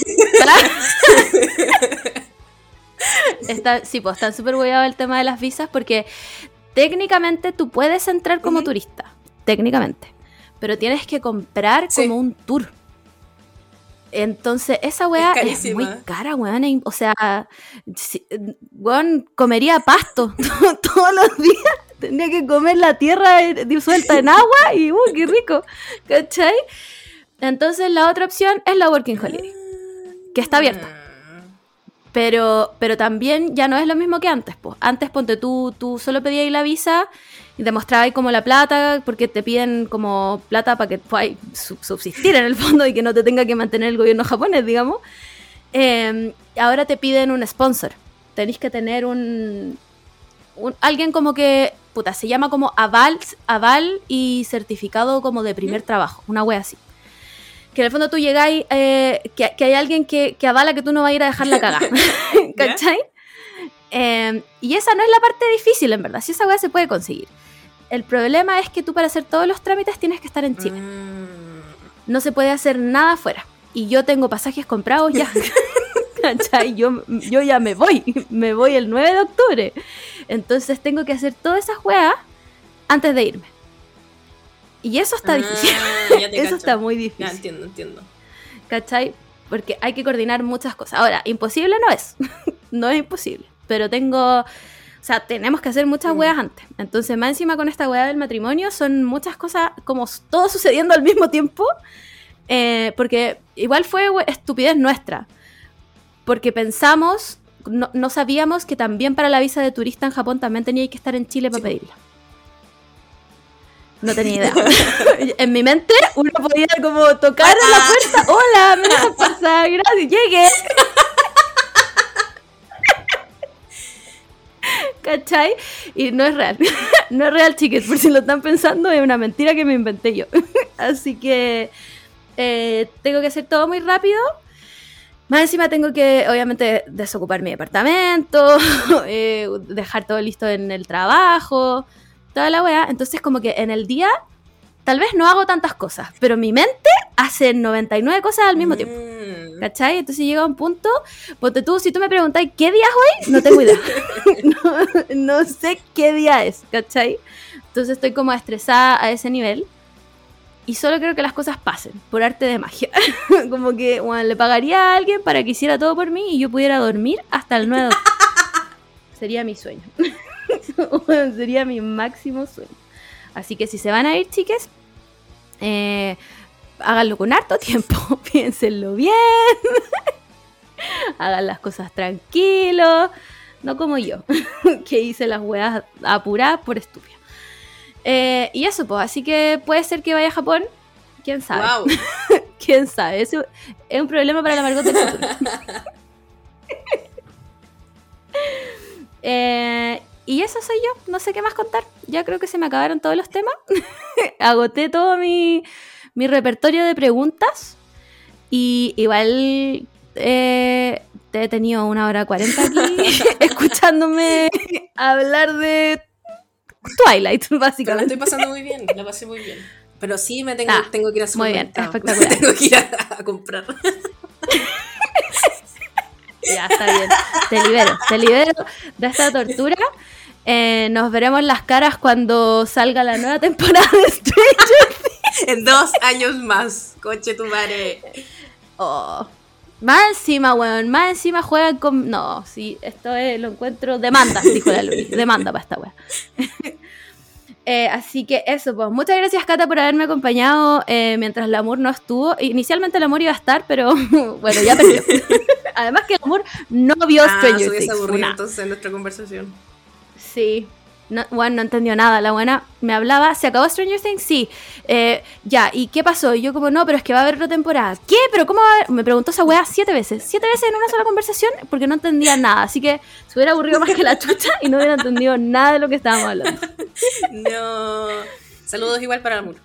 Está, sí, pues están súper hueveados el tema de las visas porque técnicamente tú puedes entrar como turista, técnicamente, pero tienes que comprar Sí. como un tour. Entonces, esa weá Es es, muy cara, weón. O sea, si- weón, comería pasto todos los días. Tendría que comer la tierra disuelta en agua y, uh, qué rico. ¿Cachai? Entonces, la otra opción es la Working Holiday, que está abierta. Pero, pero también ya no es lo mismo que antes. Pues. Antes, ponte tú, tú solo pedías la visa y demostrabas como la plata, porque te piden como plata para que puedas su- subsistir en el fondo y que no te tenga que mantener el gobierno japonés, digamos. Eh, ahora te piden un sponsor. Tenéis que tener un, un- alguien como que, puta, se llama como aval, aval y certificado como de primer trabajo, una wea así. Que en el fondo tú llegáis, eh, que, que hay alguien que, que avala que tú no vas a ir a dejar la cagada. ¿Cachai? Eh, y esa no es la parte difícil, en verdad. Si esa wea se puede conseguir. El problema es que tú para hacer todos los trámites tienes que estar en Chile. Mm. No se puede hacer nada afuera. Y yo tengo pasajes comprados ya. Yo, yo ya me voy. Me voy el 9 de octubre. Entonces tengo que hacer todas esas weas antes de irme. Y eso está Ah, difícil. ya Eso cacho. está muy Ya difícil. entiendo, entiendo. ¿Cachai? Porque hay que coordinar muchas cosas. Ahora, imposible no es. no es imposible. Pero tengo. O sea, tenemos que hacer muchas Mm. weas antes. Entonces, más encima con esta wea del matrimonio, son muchas cosas como todo sucediendo al mismo tiempo. Eh, porque igual fue estupidez nuestra. Porque pensamos, no, no sabíamos que también para la visa de turista en Japón también tenía que estar en Chile para Sí, pedirla. No tenía idea. en mi mente uno podía como tocar a la puerta. Hola, me dejas pasar, gracias, llegué. ¿Cachai? Y no es real. no es real, chiques, por si lo están pensando, es una mentira que me inventé yo. Así que eh, tengo que hacer todo muy rápido. Más encima tengo que, obviamente, desocupar mi departamento, eh, dejar todo listo en el trabajo, toda la wea. Entonces, como que en el día, tal vez no hago tantas cosas, pero mi mente hace 99 cosas al mismo tiempo. Mm. ¿Cachai? Entonces llega un punto, ponte tú, si tú me preguntáis qué día es hoy, no tengo idea. no, no sé qué día es, ¿cachai? Entonces estoy como estresada a ese nivel. Y solo quiero que las cosas pasen, por arte de magia. como que bueno, le pagaría a alguien para que hiciera todo por mí y yo pudiera dormir hasta el 9 de. Sería mi sueño. Sería mi máximo sueño. Así que si se van a ir, chiques, eh, háganlo con harto tiempo, piénsenlo bien, hagan las cosas tranquilos, no como yo, que hice las weas apuradas por estúpida. Eh, y eso, pues, así que puede ser que vaya a Japón, quién sabe, Wow. quién sabe, eso es un problema para la Margot del futuro. Eh, y eso soy yo, no sé qué más contar. Ya creo que se me acabaron todos los temas. Agoté todo mi, mi repertorio de preguntas. Y igual eh, te he tenido una hora cuarenta aquí escuchándome hablar de Twilight, Pero la básicamente. estoy pasando muy bien, la pasé muy bien. Pero sí me tengo, Ah, tengo que ir a muy bien, espectacular. tengo que ir a, a comprar. Ya, está bien. Te libero, te libero de esta tortura. Eh, nos veremos las caras cuando salga la nueva temporada de Stranger. En dos años más, coche tu madre. Oh. Más encima, weón, más encima juegan con... No, sí, esto es, lo encuentro... Demanda, dijo la Luis. Demanda para esta weón. Eh, así que eso, pues muchas gracias Cata por haberme acompañado eh, mientras el amor no estuvo. Inicialmente el amor iba a estar, pero bueno, ya perdió. Además que el amor no vio Ah, Stranger Things. aburrido Una. entonces en nuestra conversación. Sí. No, bueno, no entendió nada. La buena me hablaba, ¿se acabó Stranger Things? Sí. Eh, ya, ¿y qué pasó? Y yo como, no, pero es que va a haber otra temporada. ¿Qué? ¿Pero cómo va a haber? Me preguntó esa weá siete veces. Siete veces en una sola conversación porque no entendía nada. Así que se hubiera aburrido más que la chucha y no hubiera entendido nada de lo que estábamos hablando. No. Saludos igual para el amor.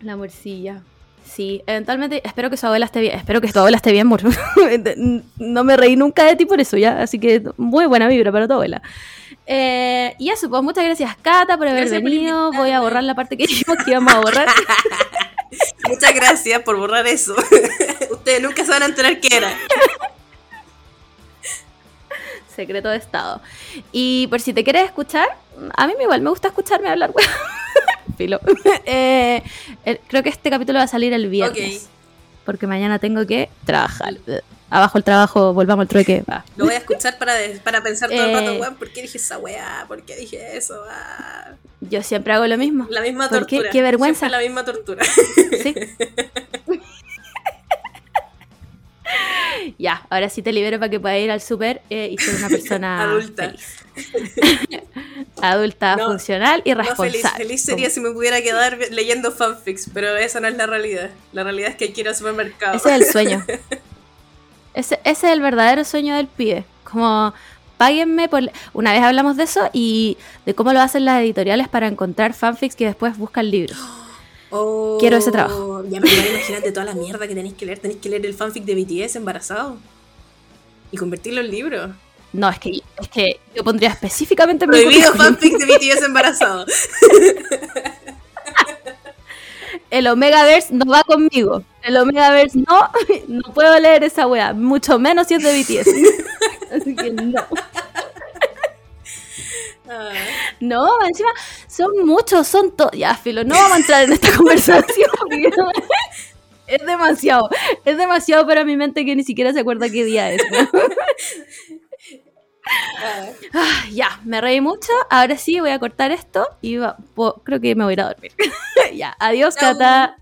La morcilla. Sí, eventualmente espero que su abuela esté bien. Espero que tu abuela esté bien, amor. no me reí nunca de ti por eso, ¿ya? Así que muy buena vibra para tu abuela. Eh, y eso, pues muchas gracias, Cata, por haber Gracias por venido. Voy a borrar la parte que dijimos que íbamos a borrar. Muchas gracias por borrar eso. Ustedes nunca se van a enterar qué era. Secreto de Estado. Y por si te quieres escuchar, a mí igual me gusta escucharme hablar, weón. Filo. Eh, creo que este capítulo va a salir el viernes. Ok. Porque mañana tengo que trabajar. Abajo el trabajo, volvamos al trueque. va. Lo voy a escuchar para, para pensar todo el rato, Eh. weón, ¿por qué dije esa weá? ¿Por qué dije eso? Ah. Yo siempre hago lo mismo. La misma tortura. Qué vergüenza. Siempre la misma tortura. Sí. ya, ahora sí te libero para que puedas ir al súper eh, y ser una persona Adulta. feliz. Adulta, No, funcional y No, responsable. feliz, feliz sería si me pudiera quedar leyendo fanfics, pero esa no es la realidad. La realidad es que ir al supermercado. Ese es el sueño. Ese, ese es el verdadero sueño del pibe. Como, páguenme por... Una vez hablamos de eso y de cómo lo hacen las editoriales para encontrar fanfics que después buscan libros. Oh, Quiero ese trabajo. Ya, igual imagínate toda la mierda que tenéis que leer. Tenéis que leer el fanfic de BTS embarazado. Y convertirlo en libro. No, es que, es que yo pondría específicamente Prohibido fanfic de BTS embarazado. El Omegaverse no va conmigo. El Omegaverse no, no puedo leer esa wea. Mucho menos si es de BTS. Así que no. Ah, No, encima son muchos, son todos. Ya, filo, no vamos a entrar en esta conversación. porque Es demasiado. Es demasiado para mi mente que ni siquiera se acuerda qué día es. ¿no? ah. Ah, ya, me reí mucho. Ahora sí voy a cortar esto y va- po- creo que me voy a ir a dormir. ya, adiós. Cata.